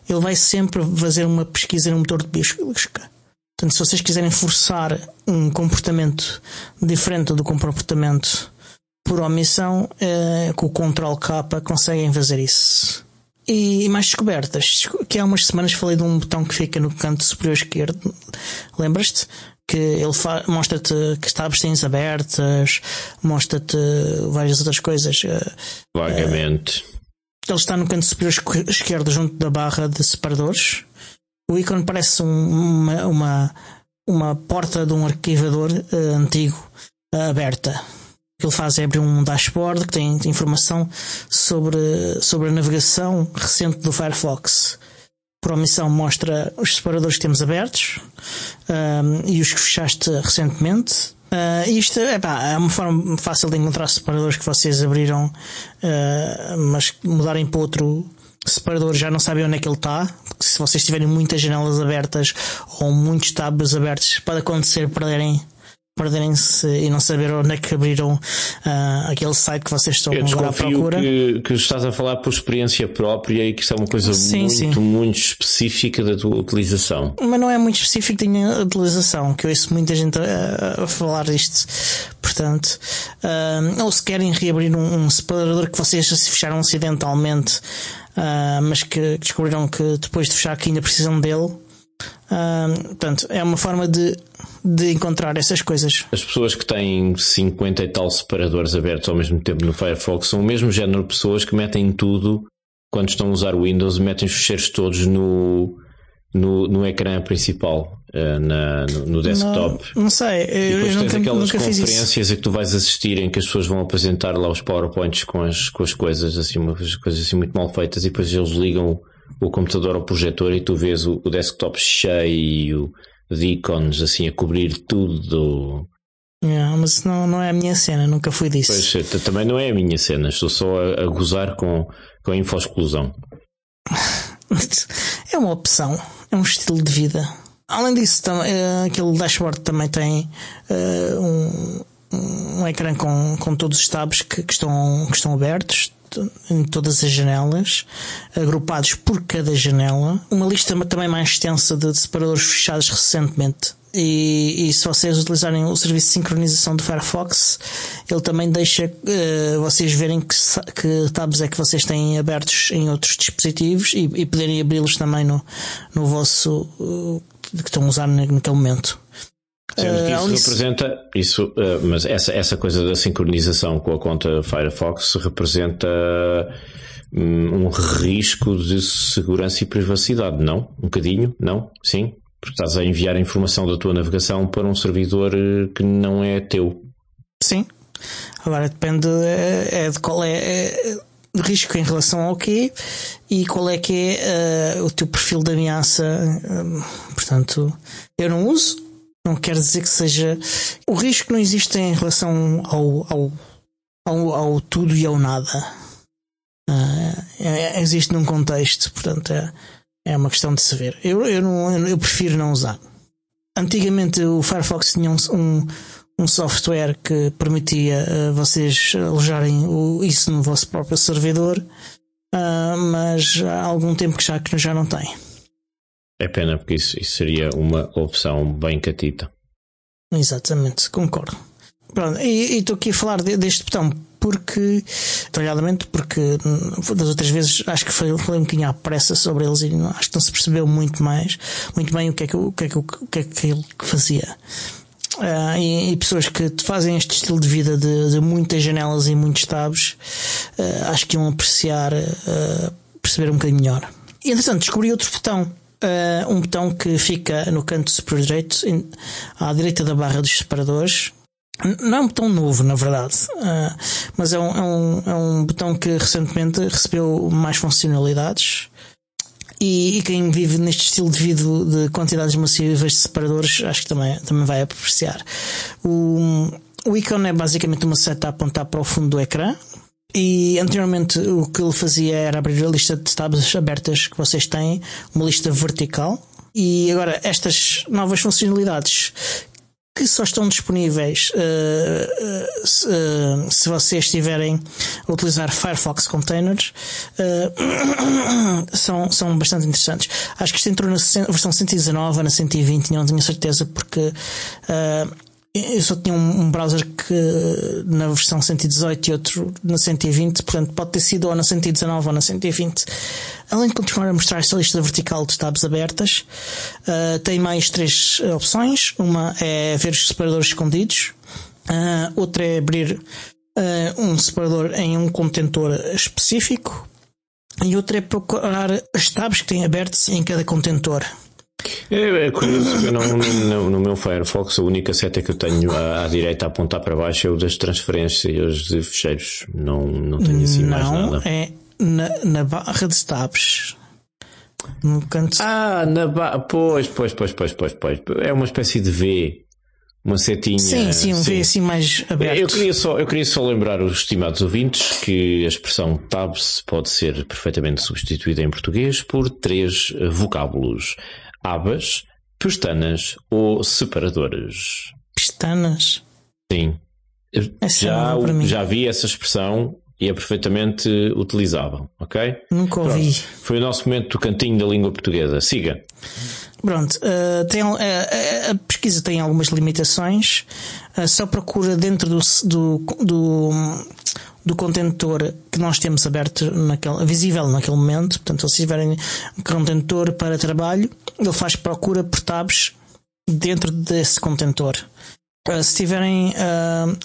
ele vai sempre fazer uma pesquisa no motor de busca. Portanto, se vocês quiserem forçar um comportamento diferente do comportamento por omissão, uh, com o Ctrl K conseguem fazer isso. E mais descobertas, que há umas semanas falei de um botão que fica no canto superior esquerdo. Lembras-te? Que ele mostra-te que está abstens abertas, mostra-te várias outras coisas. Eh, Vagamente. Uh, ele está no canto superior esquerdo, junto da barra de separadores. O ícone parece um, uma, uma, uma porta de um arquivador uh, antigo uh, aberta que ele faz é abrir um dashboard que tem informação sobre, sobre a navegação recente do Firefox. Por omissão mostra os separadores que temos abertos um, e os que fechaste recentemente. Uh, isto epá, é uma forma fácil de encontrar separadores que vocês abriram, uh, mas mudarem para outro separador já não sabem onde é que ele está. Se vocês tiverem muitas janelas abertas ou muitos tabs abertos, pode acontecer perderem perderem-se e não saber onde é que abriram uh, aquele site que vocês estão Eu agora à procura. Que, que estás a falar por experiência própria e que isso é uma coisa sim, muito, sim. muito específica da tua utilização. Mas não é muito específico da minha utilização, que eu ouço muita gente a, a falar disto. Portanto, uh, ou se querem reabrir um, um separador que vocês se fecharam acidentalmente, uh, mas que descobriram que depois de fechar que ainda precisam dele, portanto, é uma forma de, de encontrar essas coisas. As pessoas que têm 50 e tal separadores abertos ao mesmo tempo no Firefox são o mesmo género de pessoas que metem tudo quando estão a usar o Windows, metem os ficheiros todos no, no, no ecrã principal, uh, na, no, no, desktop. Não, não sei, eu, e depois eu tens nunca, aquelas nunca conferências a que tu vais assistir em que as pessoas vão apresentar lá os PowerPoints com as, com as coisas, assim, umas coisas assim muito mal feitas, e depois eles ligam o computador ao projetor e tu vês o, o desktop cheio de ícones assim a cobrir tudo. Yeah, mas não, não é a minha cena, nunca fui disso. Pois, também não é a minha cena, estou só a, a gozar com, com a info-exclusão. é uma opção, é um estilo de vida. Além disso, uh, aquele dashboard também tem uh, um, um ecrã com, com todos os tabs que, que, estão, que estão abertos em todas as janelas, agrupados por cada janela. Uma lista também mais extensa de separadores fechados recentemente. E, e, se vocês utilizarem o serviço de sincronização do Firefox, ele também deixa uh, vocês verem que, que tabs é que vocês têm abertos em outros dispositivos e, e poderem abri-los também no, no vosso uh, que estão a usar naquele momento. Sendo que isso uh, representa isso, uh, mas essa, essa coisa da sincronização com a conta Firefox representa um, um risco de segurança e privacidade, não? Um bocadinho? Não? Sim? Porque estás a enviar a informação da tua navegação para um servidor eh, que não é teu. Sim. Agora depende é, é de qual é, é risco em relação ao quê e qual é que é uh, o teu perfil de ameaça. Portanto, eu não uso, não quer dizer que seja. O risco não existe em relação ao, ao, ao, ao tudo e ao nada. Uh, existe num contexto, portanto é, é uma questão de se ver. Eu, eu, não, eu prefiro não usar. Antigamente o Firefox tinha um, um um software que permitia uh, vocês alojarem o, isso no vosso próprio servidor, uh, mas há algum tempo que já, que já não tem. É pena, porque isso, isso seria uma opção bem catita. Exatamente, concordo. Pronto, e estou aqui a falar de, deste botão porque, detalhadamente, porque hum, das outras vezes acho que falei, falei um bocadinho à pressa sobre eles e acho que não se percebeu muito mais, muito bem o que é que, o que, é que, o que, é que ele fazia. Uh, e, e, pessoas que fazem este estilo de vida de, de muitas janelas e muitos tabs, uh, acho que iam apreciar, uh, perceber um bocadinho melhor. E entretanto, descobri outro botão. Um botão que fica no canto superior direito, à direita da barra dos separadores. Não é um botão novo, na verdade, mas é um, é, um, é um botão que recentemente recebeu mais funcionalidades. E, e, quem vive neste estilo de vida de quantidades massivas de separadores, acho que também, também vai apreciar. O, o ícone é basicamente uma seta a apontar para o fundo do ecrã. E anteriormente o que ele fazia era abrir a lista de tabs abertas que vocês têm, uma lista vertical. E agora estas novas funcionalidades que só estão disponíveis uh, se, uh, se, vocês estiverem a utilizar Firefox Containers são, são bastante interessantes. Acho que isto entrou na versão 119 ou na 120, não tenho certeza porque eu só tinha um, browser que na versão 118 e outro na 120, portanto pode ter sido ou na 119 ou na 120. Além de continuar a mostrar esta lista vertical de tabs abertas, uh, tem mais três opções. Uma é ver os separadores escondidos, uh, outra é abrir uh, um separador em um contentor específico e outra é procurar as tabs que têm abertos em cada contentor. É, é curioso, não, no, no, meu Firefox a única seta que eu tenho à, à, direita a apontar para baixo é o das transferências de fecheiros. Não, não tenho assim não, mais nada. É na, na barra de tabs. No canto. Ah, na barra. Pois, pois, pois, pois, pois, pois. É uma espécie de V. Uma setinha. Sim, sim, um sim. V assim mais aberto. Eu queria, só, eu queria só lembrar os estimados ouvintes que a expressão tabs pode ser perfeitamente substituída em português por três vocábulos abas, pestanas ou separadores. Pestanas? Sim. Essa já, já vi essa expressão e é perfeitamente utilizável, ok? Nunca ouvi. Pronto. Foi o nosso momento do cantinho da língua portuguesa. Siga. Pronto, uh, tem, uh, a pesquisa tem algumas limitações. Uh, só procura dentro do, do, do, do, contentor que nós temos aberto, naquele, visível naquele momento. Portanto, se tiverem um contentor para trabalho, ele faz procura por tabs dentro desse contentor. Uh, se tiverem uh,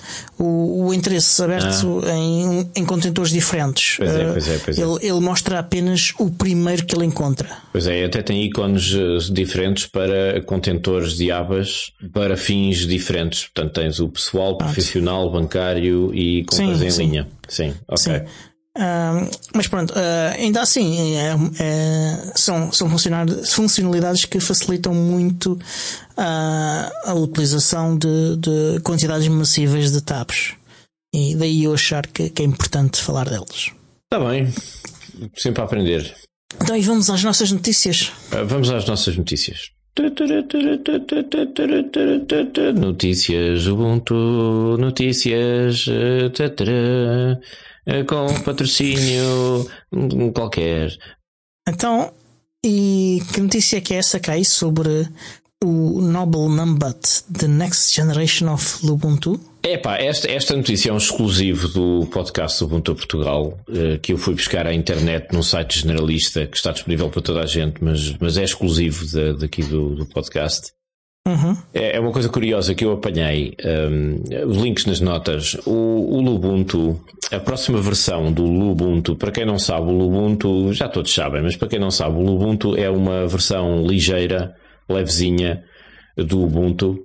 o, o, interesse aberto ah. em, em contentores diferentes, pois é, pois é, pois é. Ele, ele, mostra apenas o primeiro que ele encontra. Pois é, até tem ícones diferentes para contentores de abas para fins diferentes. Portanto, tens o pessoal, profissional, bancário e compras sim, em sim. linha. Sim, ok. Sim. Uh, mas pronto, uh, ainda assim, é, é, são, são funcionalidades que facilitam muito uh, a utilização de, de, quantidades massivas de tabs. E daí eu achar que, que é importante falar deles. Está bem, sempre a aprender. Então, e vamos às nossas notícias. vamos às nossas notícias. Notícias Ubuntu, notícias com patrocínio qualquer. Então, e que notícia é que é essa cai sobre o Noble Numbat, The Next Generation of Ubuntu? Epá, esta, esta notícia é um exclusivo do podcast Ubuntu Portugal, eh, que eu fui buscar à internet num site generalista que está disponível para toda a gente, mas, mas é exclusivo de, daqui do, do podcast. Uhum. É, é, uma coisa curiosa que eu apanhei, um, os links nas notas. O, o Lubuntu, a próxima versão do Lubuntu, para quem não sabe, o Lubuntu, já todos sabem, mas para quem não sabe, o Lubuntu é uma versão ligeira, levezinha do Ubuntu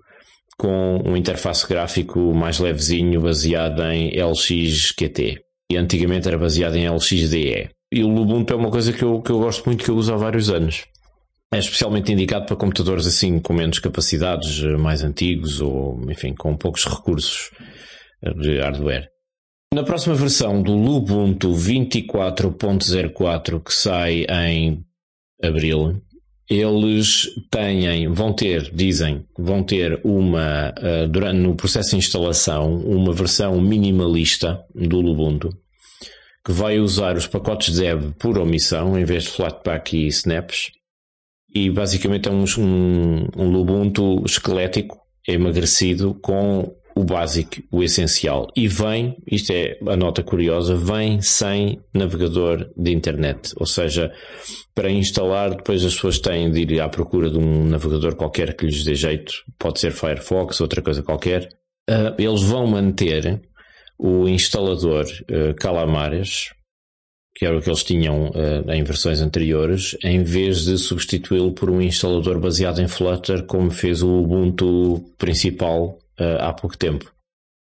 com um interface gráfico mais levezinho baseado em LXQT. E antigamente era baseado em LXDE. E o Ubuntu é uma coisa que eu, que eu gosto muito, que eu uso há vários anos. É especialmente indicado para computadores assim com menos capacidades, mais antigos ou, enfim, com poucos recursos de hardware. Na próxima versão do Ubuntu 24.04 que sai em abril, eles têm, vão ter, dizem, vão ter uma, uh, durante, no processo de instalação, uma versão minimalista do Ubuntu, que vai usar os pacotes Deb por omissão, em vez de Flatpak e Snaps, e basicamente é um, um, um Ubuntu esquelético, emagrecido, com o básico, o essencial. E vem, isto é a nota curiosa, vem sem navegador de internet. Ou seja, para instalar, depois as pessoas têm de ir à procura de um navegador qualquer que lhes dê jeito. Pode ser Firefox, outra coisa qualquer. Uh, eles vão manter o instalador uh, Calamares, que era o que eles tinham uh, em versões anteriores, em vez de substituí-lo por um instalador baseado em Flutter, como fez o Ubuntu principal uh, há pouco tempo.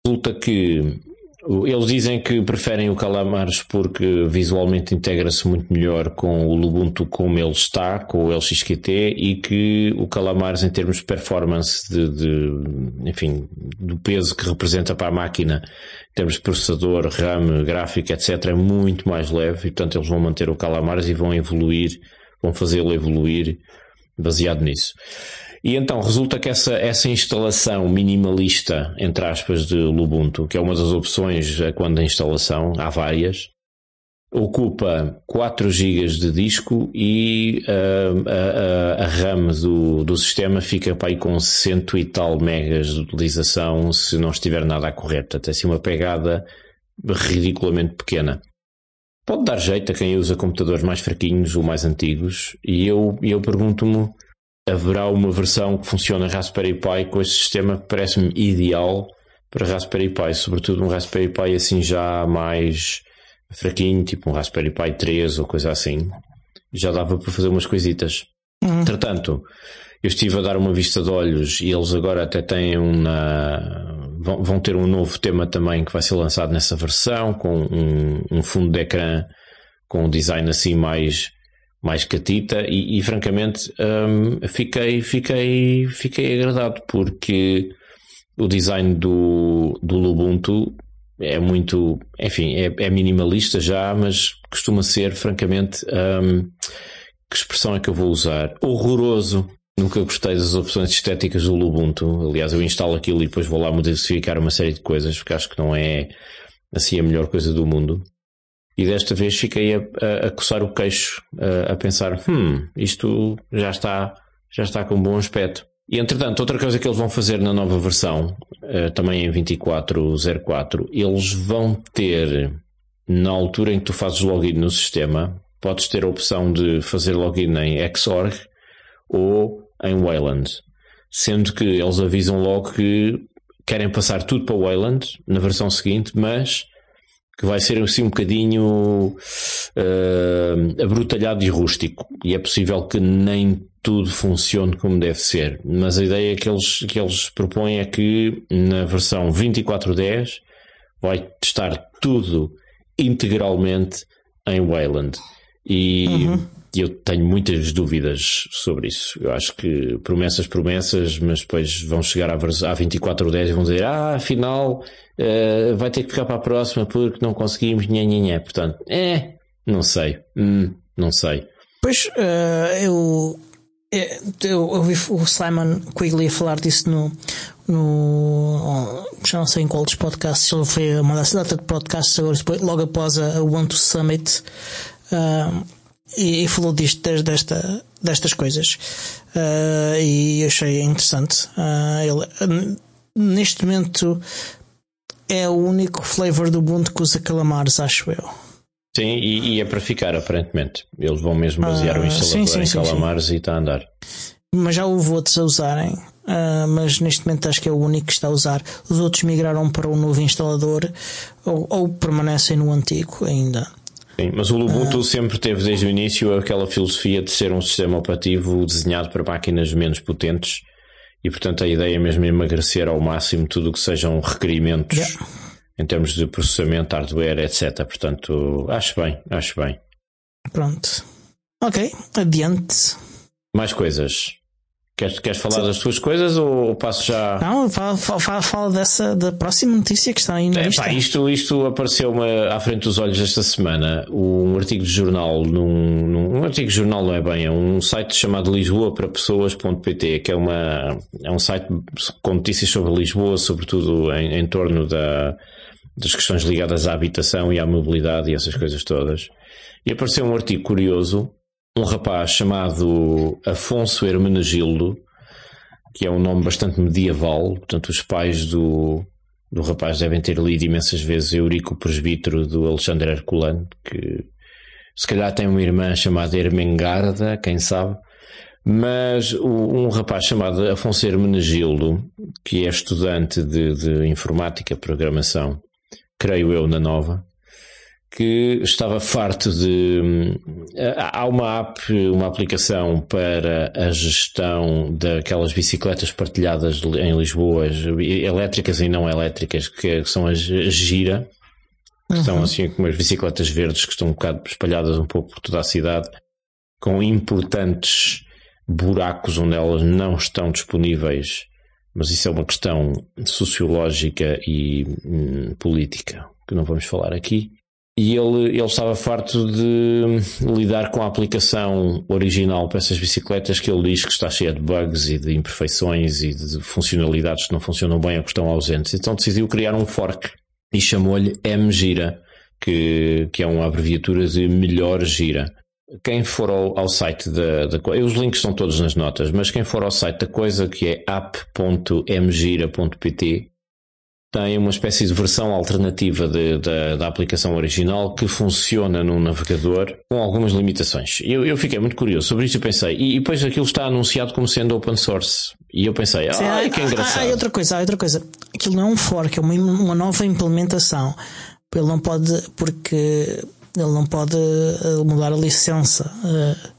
Resulta que eles dizem que preferem o Calamares porque visualmente integra-se muito melhor com o Ubuntu como ele está, com o LXQT, e que o Calamares, em termos de performance, de, de, enfim, do peso que representa para a máquina, em termos de processador, RAM, gráfico, etc., é muito mais leve, e portanto eles vão manter o Calamares e vão evoluir, vão fazê-lo evoluir baseado nisso. E então resulta que essa, essa instalação minimalista, entre aspas, de Ubuntu, que é uma das opções quando a instalação, há várias, ocupa 4 GB de disco e uh, a, a, a, RAM do, do sistema fica para aí com cento e tal megas de utilização se não estiver nada a correr. Portanto, é assim uma pegada ridiculamente pequena. Pode dar jeito a quem usa computadores mais fraquinhos ou mais antigos e eu, eu pergunto-me haverá uma versão que funciona Raspberry Pi com este sistema que parece-me ideal para Raspberry Pi, sobretudo um Raspberry Pi assim já mais fraquinho, tipo um Raspberry Pi 3 ou coisa assim. Já dava para fazer umas coisitas. Uhum. Entretanto, eu estive a dar uma vista de olhos e eles agora até têm uma. vão ter um novo tema também que vai ser lançado nessa versão, com um, um fundo de ecrã com um design assim mais mais catita e, e francamente um, fiquei, fiquei, fiquei agradado porque o design do, do Ubuntu é muito, enfim, é, é, minimalista já, mas costuma ser, francamente, um, que expressão é que eu vou usar? Horroroso. Nunca gostei das opções estéticas do Ubuntu. Aliás, eu instalo aquilo e depois vou lá modificar uma série de coisas, porque acho que não é assim a melhor coisa do mundo. E desta vez fiquei a, a, a coçar o queixo, a, a, pensar, hum, isto já está, já está com um bom aspecto. E entretanto, outra coisa que eles vão fazer na nova versão, uh, também em 2404, eles vão ter, na altura em que tu fazes login no sistema, podes ter a opção de fazer login em Xorg ou em Wayland. Sendo que eles avisam logo que querem passar tudo para Wayland na versão seguinte, mas que vai ser assim um bocadinho uh, abrutalhado e rústico. E é possível que nem tudo funcione como deve ser. Mas a ideia que eles, que eles propõem é que na versão 24.10 vai estar tudo integralmente em Wayland. E uhum. Eu tenho muitas dúvidas sobre isso. Eu acho que promessas, promessas, mas depois vão chegar à, à 2410 e vão dizer: Ah, afinal uh, vai ter que ficar para a próxima porque não conseguimos. Nha, nha, nha. Portanto, é, não sei. Hum, não sei. Pois uh, eu, eu ouvi o Simon Quigley falar disso no, no já não sei em qual dos podcasts, ele foi uma data de podcasts agora, logo após a, a One to Summit uh, e, e, falou disto desta, destas coisas uh, e achei interessante. Uh, ele, neste momento é o único flavor do Ubuntu que usa calamares, acho eu. Sim, e, e, é para ficar, aparentemente. Eles vão mesmo basear o instalador sim, sim, em sim, calamares e está a andar. Mas já houve outros a usarem. Uh, mas neste momento acho que é o único que está a usar. Os outros migraram para o novo instalador ou, ou permanecem no antigo ainda. Sim, mas o Ubuntu uh, sempre teve desde o início aquela filosofia de ser um sistema operativo desenhado para máquinas menos potentes e portanto a ideia é mesmo emagrecer ao máximo tudo o que sejam requerimentos yeah. em termos de processamento, hardware, etc. Portanto, acho bem, acho bem. Pronto. Ok, adiante. Mais coisas. Queres, queres falar Sim. das tuas coisas ou passo já? Não, fala, fala, fala dessa da próxima notícia que está aí na é, lista. Pá, isto, isto apareceu-me à frente dos olhos esta semana. Um artigo de jornal, num, num, um artigo de jornal não é bem, é um site chamado Lisboa para Pessoas.pt, que é, uma, é um site com notícias sobre Lisboa, sobretudo em, em torno da, das questões ligadas à habitação e à mobilidade e essas coisas todas. E apareceu um artigo curioso um rapaz chamado Afonso Hermenegildo, que é um nome bastante medieval, portanto, os pais do, do rapaz devem ter lido imensas vezes Eurico Presbítero do Alexandre Herculano, que se calhar tem uma irmã chamada Ermengarda, quem sabe. Mas um rapaz chamado Afonso Hermenegildo, que é estudante de, de informática, programação, creio eu, na Nova, que estava farto de. Hum, há uma app, uma aplicação para a gestão daquelas bicicletas partilhadas em Lisboa, elétricas e não elétricas, que são as Gira, que uhum. são assim como as bicicletas verdes que estão um bocado espalhadas um pouco por toda a cidade, com importantes buracos onde elas não estão disponíveis. Mas isso é uma questão sociológica e hum, política que não vamos falar aqui. E ele, ele estava farto de lidar com a aplicação original para essas bicicletas que ele diz que está cheia de bugs e de imperfeições e de funcionalidades que não funcionam bem ou que estão ausentes. Então decidiu criar um fork e chamou-lhe M-Gira, que, que é uma abreviatura de melhor gira. Quem for ao, ao site da, da os links estão todos nas notas, mas quem for ao site da coisa que é app.mgira.pt tem uma espécie de versão alternativa de, de, da aplicação original que funciona num navegador com algumas limitações. Eu, eu fiquei muito curioso sobre isso e pensei, e, e, depois aquilo está anunciado como sendo open source. E eu pensei, ah, ai, que engraçado. Há, outra coisa, há outra coisa. Aquilo não é um fork, é uma, uma nova implementação. Ele não pode, porque ele não pode eh, mudar a licença. Eh,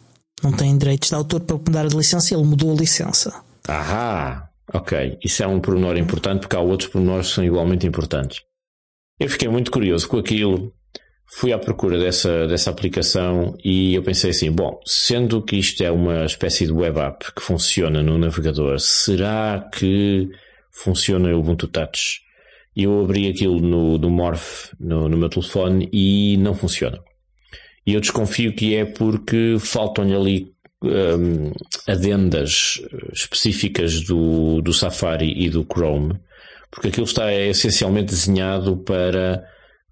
não tem direitos de autor para mudar a licença, ele mudou a licença. Ahá, Ok, isso é um pormenor importante porque há outros pormenores que são igualmente importantes. Eu fiquei muito curioso com aquilo, fui à procura dessa, dessa aplicação e eu pensei assim: bom, sendo que isto é uma espécie de web app que funciona no navegador, será que funciona o Ubuntu Touch? Eu abri aquilo no, no Morph no, no meu telefone e não funciona. E eu desconfio que é porque faltam-lhe ali um, adendas específicas do, do Safari e do Chrome, porque aquilo está é essencialmente desenhado para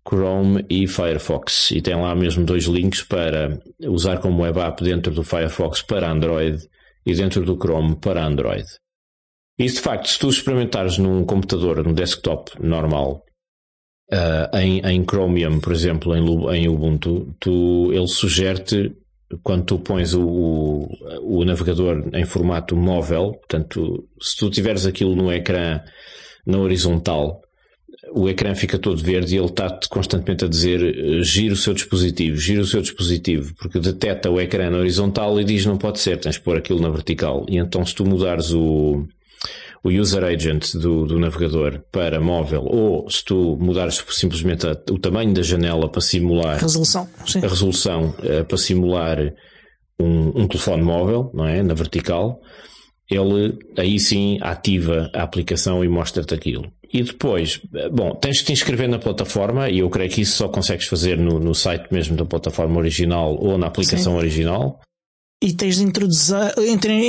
Chrome e Firefox e tem lá mesmo dois links para usar como web app dentro do Firefox para Android e dentro do Chrome para Android. E de facto, se tu experimentares num computador, num desktop normal, uh, em, em Chromium, por exemplo, em, em Ubuntu, tu, ele sugere-te quando tu pões o, o, o, navegador em formato móvel, portanto, se tu tiveres aquilo no ecrã na horizontal, o ecrã fica todo verde e ele está-te constantemente a dizer eh, gira o seu dispositivo, gira o seu dispositivo, porque detecta o ecrã na horizontal e diz não pode ser, tens de pôr aquilo na vertical. E então se tu mudares o, o user agent do, do navegador para móvel, ou se tu mudares simplesmente a, o tamanho da janela para simular resolução, sim. a resolução uh, para simular um, um, telefone móvel, não é? Na vertical, ele aí sim ativa a aplicação e mostra-te aquilo. E depois, eh, bom, tens que te inscrever na plataforma e eu creio que isso só consegues fazer no, no site mesmo da plataforma original ou na aplicação sim. original. E tens de introduzir,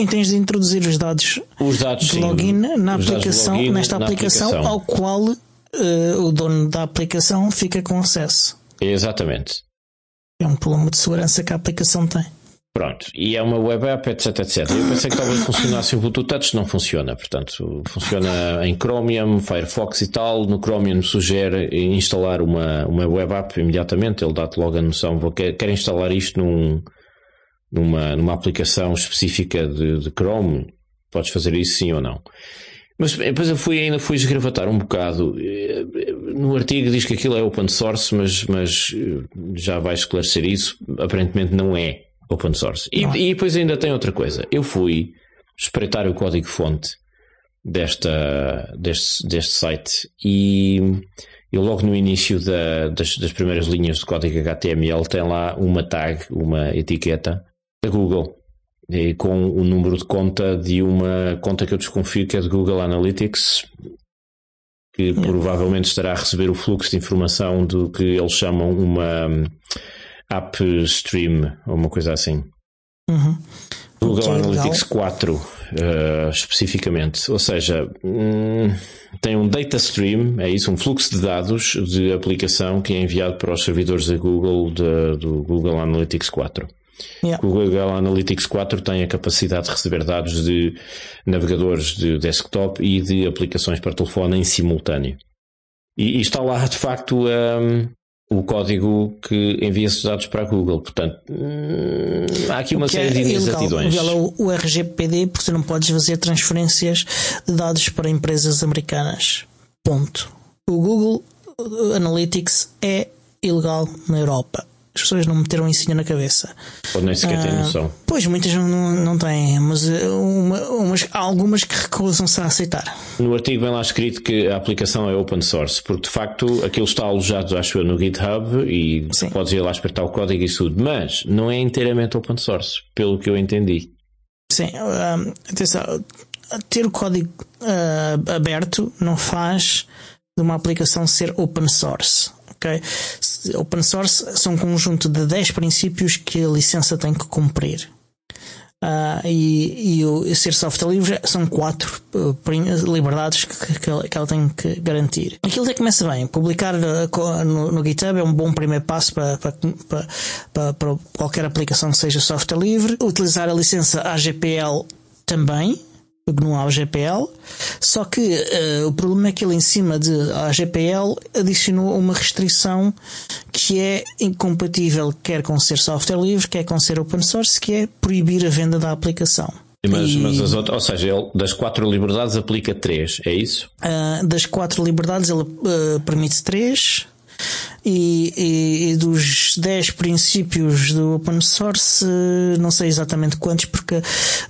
tens de introduzir os dados, os dados de login na aplicação, login nesta aplicação, aplicação, ao qual uh, o dono da aplicação fica com acesso. Exatamente. É um problema de segurança que a aplicação tem. Pronto, e é uma web app, etc, etc. Eu pensei que talvez funcionasse o Bluetooth Touch, não funciona. Portanto, funciona em Chromium, Firefox e tal. No Chromium sugere instalar uma, uma web app imediatamente. Ele dá-te logo a noção. Vou, quer, quer instalar isto num, numa, numa aplicação específica de, de Chrome, podes fazer isso sim ou não. Mas depois eu fui, ainda fui esgravatar um bocado. No artigo diz que aquilo é open source, mas, mas já vai esclarecer isso. Aparentemente não é open source. E, e depois ainda tem outra coisa. Eu fui espreitar o código-fonte desta, deste, deste site e eu logo no início da, das, das primeiras linhas do código HTML tem lá uma tag, uma etiqueta da Google e com o número de conta de uma conta que eu desconfio que é de Google Analytics que yeah. provavelmente estará a receber o fluxo de informação do que eles chamam uma hum, app stream ou uma coisa assim. Uhum. Google é Analytics 4 uh, especificamente, ou seja, hum, tem um data stream, é isso, um fluxo de dados de aplicação que é enviado para os servidores da Google de, do Google Analytics 4. Yeah. O Google Analytics 4 tem a capacidade de receber dados de navegadores de desktop e de aplicações para telefone em simultâneo. E, e está lá de facto um, o código que envia esses dados para a Google. Portanto, hum, há aqui uma série é de inexatidões. O, o RGPD, porque tu não podes fazer transferências de dados para empresas americanas. Ponto. O Google Analytics é ilegal na Europa as pessoas não meteram isso na cabeça. Ou nem sequer têm ah, noção. Pois, muitas não, não têm, mas eh, uma, umas, há algumas que recusam-se a aceitar. No artigo vem lá escrito que a aplicação é open source, porque de facto aquilo está alojado, acho eu, no GitHub e Sim. podes ir lá espreitar o código e tudo, mas não é inteiramente open source, pelo que eu entendi. Sim, uh, atenção, ter o código uh, aberto não faz de uma aplicação ser open source. Okay? Open source são um conjunto de 10 princípios que a licença tem que cumprir. Uh, e, e o ser software livre são quatro uh, liberdades que, que, que, ela tem que garantir. Aquilo até começa bem. Publicar uh, no, no, GitHub é um bom primeiro passo para, para, para, para qualquer aplicação que seja software livre. Utilizar a licença AGPL também, no AGPL, só que uh, o problema é que ele em cima de AGPL adicionou uma restrição que é incompatível quer com ser software livre, quer com ser open source, que é proibir a venda da aplicação. Mas, e, mas as outras, ou seja, ele das quatro liberdades aplica três, é isso? Uh, das quatro liberdades ele uh, permite três. E, e, e, dos 10 princípios do open source, não sei exatamente quantos, porque uh,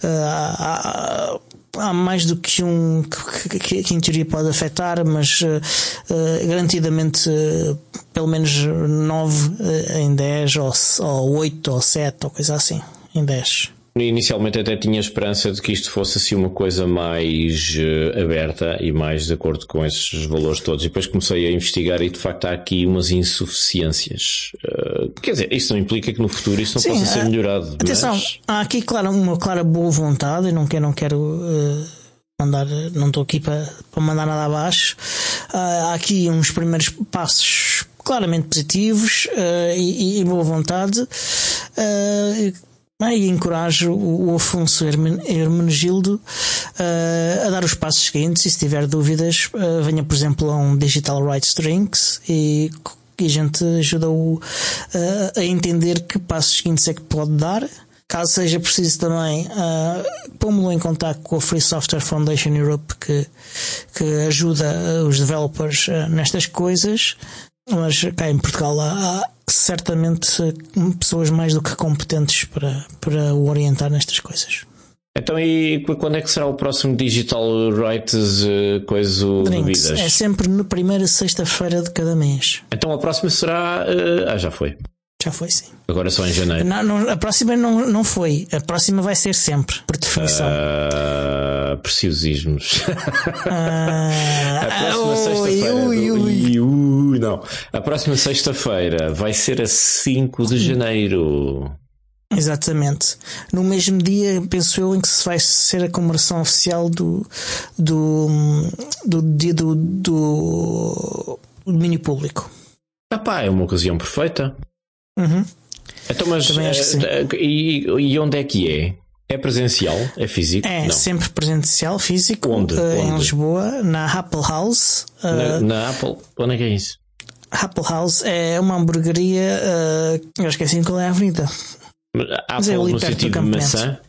há, há mais do que um que, que, que em teoria pode afetar, mas uh, garantidamente uh, pelo menos 9 em 10 ou, ou 8 ou 7 ou coisa assim em 10. Inicialmente até tinha esperança de que isto fosse assim uma coisa mais uh, aberta e mais de acordo com esses valores todos. E depois comecei a investigar e de facto há aqui umas insuficiências. Uh, quer dizer, isso não implica que no futuro isso não Sim, possa ser melhorado. Atenção, mas... há aqui claro, uma clara boa vontade, eu não quero, não quero uh, mandar, não estou aqui para, para mandar nada abaixo. há aqui uns primeiros passos claramente positivos e, e, boa vontade e encorajo o Afonso Hermenegildo uh, a dar os passos seguintes e se tiver dúvidas uh, venha por exemplo a um Digital Rights Drinks e, e a gente ajuda-o uh, a entender que passos seguintes é que pode dar caso seja preciso também uh, pô-me-lo em contato com a Free Software Foundation Europe que, que ajuda os developers uh, nestas coisas mas cá em Portugal há, certamente pessoas mais do que competentes para, para o orientar nestas coisas. Então, e quando é que será o próximo Digital Rights uh, coisa Drinks. É sempre na primeira sexta-feira de cada mês. Então a próxima será. Uh, ah, já foi. Já foi, sim. Agora só em janeiro. Não, não, a próxima não, não foi. A próxima vai ser sempre, por definição. Uh, preciosismos. Uh, a próxima sexta-feira. Não. A próxima sexta-feira vai ser a 5 de janeiro. Exatamente. No mesmo dia, penso eu, em que se vai ser a comemoração oficial do do do dia do, do, do domínio público. Ah pá, é uma ocasião perfeita. Uhum. Então, mas uh, e, e onde é que é? É presencial? É físico? É Não. sempre presencial, físico. Onde? Uh, Onde? Em Lisboa, na Apple House. Uh, na, na, Apple? Onde é que é isso? Apple House é uma hamburgueria. eu esqueci qual é a avenida. Apple é no sentido de maçã?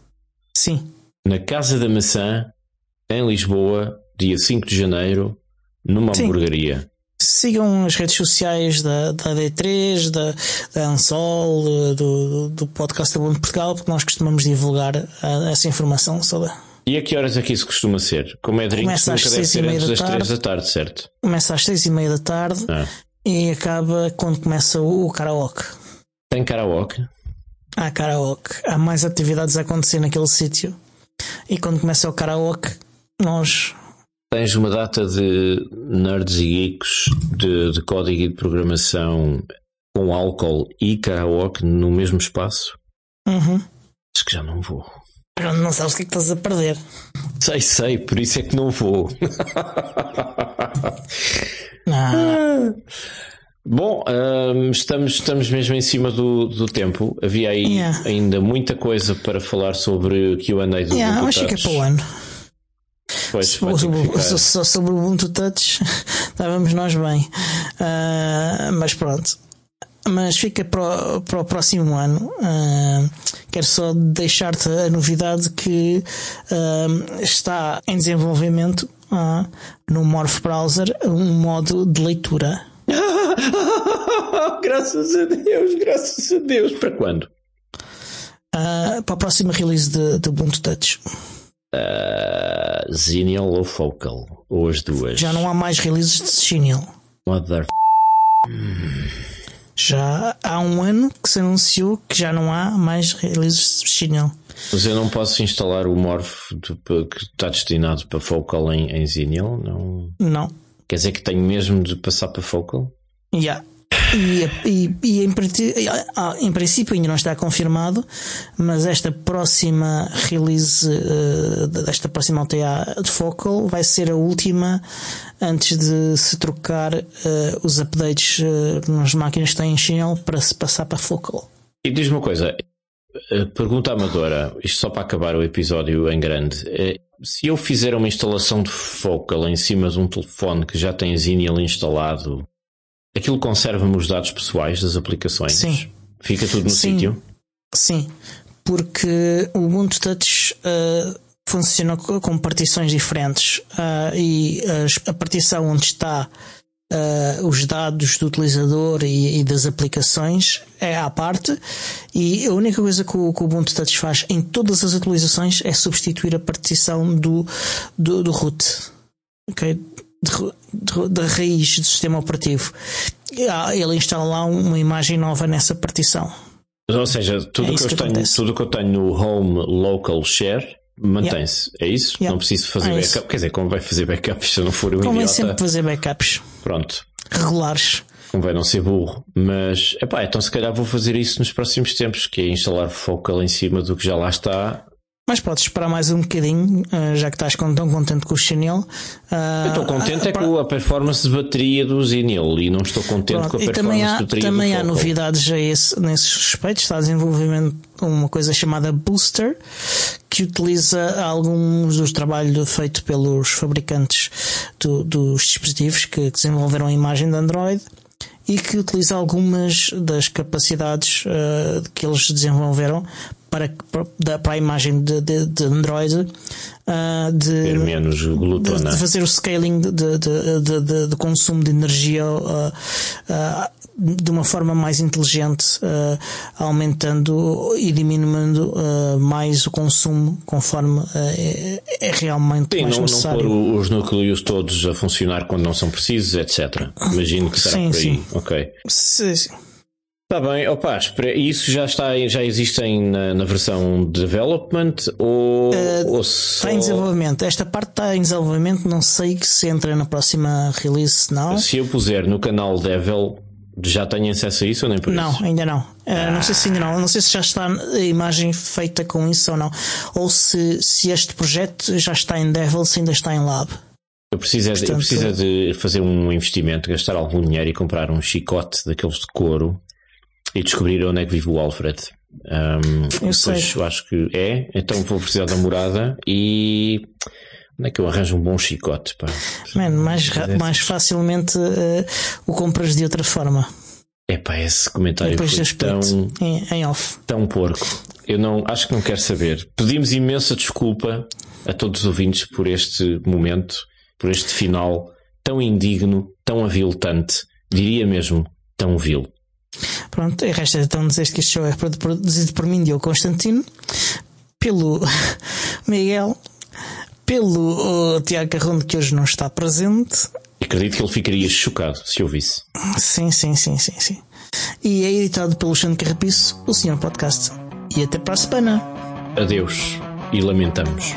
Sim. Na Casa da Maçã, em Lisboa, dia 5 de janeiro, numa Sim. hamburgueria. Sigam as redes sociais da, da D3, da, da Ansol, do, do podcast da Bom de Portugal, porque nós costumamos divulgar a, essa informação sobre. E a que horas aqui isso costuma ser? Como é drinks, Começa às seis e meia da tarde. 3 da tarde, certo? Começa às seis e meia da tarde Ah. e acaba quando começa o, o karaoke. Tem karaoke? Há karaoke. Há mais atividades a acontecer naquele sítio. E quando começa o karaoke, nós Tens uma data de nerds e geeks de, de código e de programação com álcool e karaoke no mesmo espaço? Uhum. Acho que já não vou. Não sabes o que é que estás a perder. Sei, sei, por isso é que não vou. Não. Bom, hum, estamos, estamos mesmo em cima do, do tempo. Havia aí Yeah. ainda muita coisa para falar sobre o QA do Yeah, Ubuntu acho que é Touch. para o ano. Pois, ficar. só, só sobre o Ubuntu Touch estávamos nós bem. Ah, mas pronto. Mas fica para o, para o próximo ano. Ah, quero só deixar-te a novidade que ah, está em desenvolvimento no Morph Browser um modo de leitura. graças a Deus, graças a Deus. Para quando? Ah, para a próxima release de, de Ubuntu Touch. Uh, Xenial ou Focal? Ou as duas? Já não há mais releases de Xenial. Mother. Já há um ano que se anunciou que já não há mais releases de Xenial. Mas eu não posso instalar o Morph de- que está destinado para Focal em, em Xenial? Não. Não. Quer dizer que tenho mesmo de passar para Focal? Yeah. E, e, e em, prati- ah, em princípio ainda não está confirmado, mas esta próxima release eh, desta próxima LTA de Focal vai ser a última antes de se trocar eh, os updates eh, nas máquinas que têm Channel para se passar para Focal. E diz uma coisa, eh, pergunta amadora, isto só para acabar o episódio em grande. Eh, Se eu fizer uma instalação de Focal em cima de um telefone que já tem Xenial instalado, aquilo conserva-me os dados pessoais das aplicações? Sim. Fica tudo no Sim. sítio? Sim, porque o Ubuntu Touch eh, funciona co- com partições diferentes ah, e as- a partição onde está ah, os dados do utilizador e, e das aplicações é à parte e a única coisa que o, que o Ubuntu Touch faz em todas as atualizações é substituir a partição do, do, do root. ok? Da raiz do sistema operativo. Ele instala lá uma imagem nova nessa partição. Ou seja, tudo É o isso que, eu que tenho, tudo que eu tenho no Home Local Share mantém-se. É isso? Yeah. Não preciso fazer É backup. isso. Quer dizer, como vai fazer backup se eu não for um Convém idiota? sempre fazer backups Pronto. regulares. Convém não ser burro. Mas, epá, então se calhar vou fazer isso nos próximos tempos, que é instalar Focal em cima do que já lá está. Mas podes esperar mais um bocadinho, ah, já que estás tão contente com o Chanel. Eu estou contente é com a performance de bateria do Zenil e não estou contente Pronto, com a performance também há, de bateria também do há Focal. novidades a esse, nesses respeitos. Está a desenvolvimento uma coisa chamada Booster, que utiliza alguns dos trabalhos feitos pelos fabricantes do- dos dispositivos que desenvolveram a imagem de Android e que utiliza algumas das capacidades ah, que eles desenvolveram para, para, para a imagem de, de, de Android uh, de, Ter menos glutona. de, fazer o scaling de, de, de, de consumo de energia uh, uh, de uma forma mais inteligente, uh, aumentando e diminuindo uh, mais o consumo conforme uh, é, é, realmente Sim, mais não, necessário. não pôr os núcleos todos a funcionar quando não são precisos, etc. Imagino que será Sim, por aí. sim. Ok. Sim, sim. Está bem, opa, isso já está já existem na, na versão development ou, ou só... Está em desenvolvimento. Esta parte está em desenvolvimento. Não sei se entra na próxima release, se não. Se eu puser no canal Devil, já tenho acesso a isso ou nem por Não, isso? ainda não. Uh, Não sei se ainda não. Não sei se já está a imagem feita com isso ou não. Ou se, se este projeto já está em Devil, se ainda está em Lab. Eu preciso, é de, eu Portanto- preciso é de fazer um investimento, gastar algum dinheiro e comprar um chicote daqueles de couro e descobrir onde é que vive o Alfred. Um, depois sei. eu acho que é, então vou precisar da morada e onde é que eu arranjo um bom chicote? Pá? Man, mais, mais facilmente uh, o compras de outra forma. Epá, esse comentário Depois foi tão, em, em off. tão porco. Eu não, acho que não quero saber. Pedimos imensa desculpa a todos os ouvintes por este momento, por este final tão indigno, tão aviltante, diria mesmo tão vil. Pronto, e resta então dizer que este show é produzido por mim, Diogo Constantino, pelo Miguel, pelo Tiago Carrondo, que hoje não está presente. Acredito que ele ficaria chocado se ouvisse. Sim, sim, sim, sim, sim. E é editado pelo Xande Carrapiço, o Senhor Podcast. E até para a semana. Adeus e lamentamos.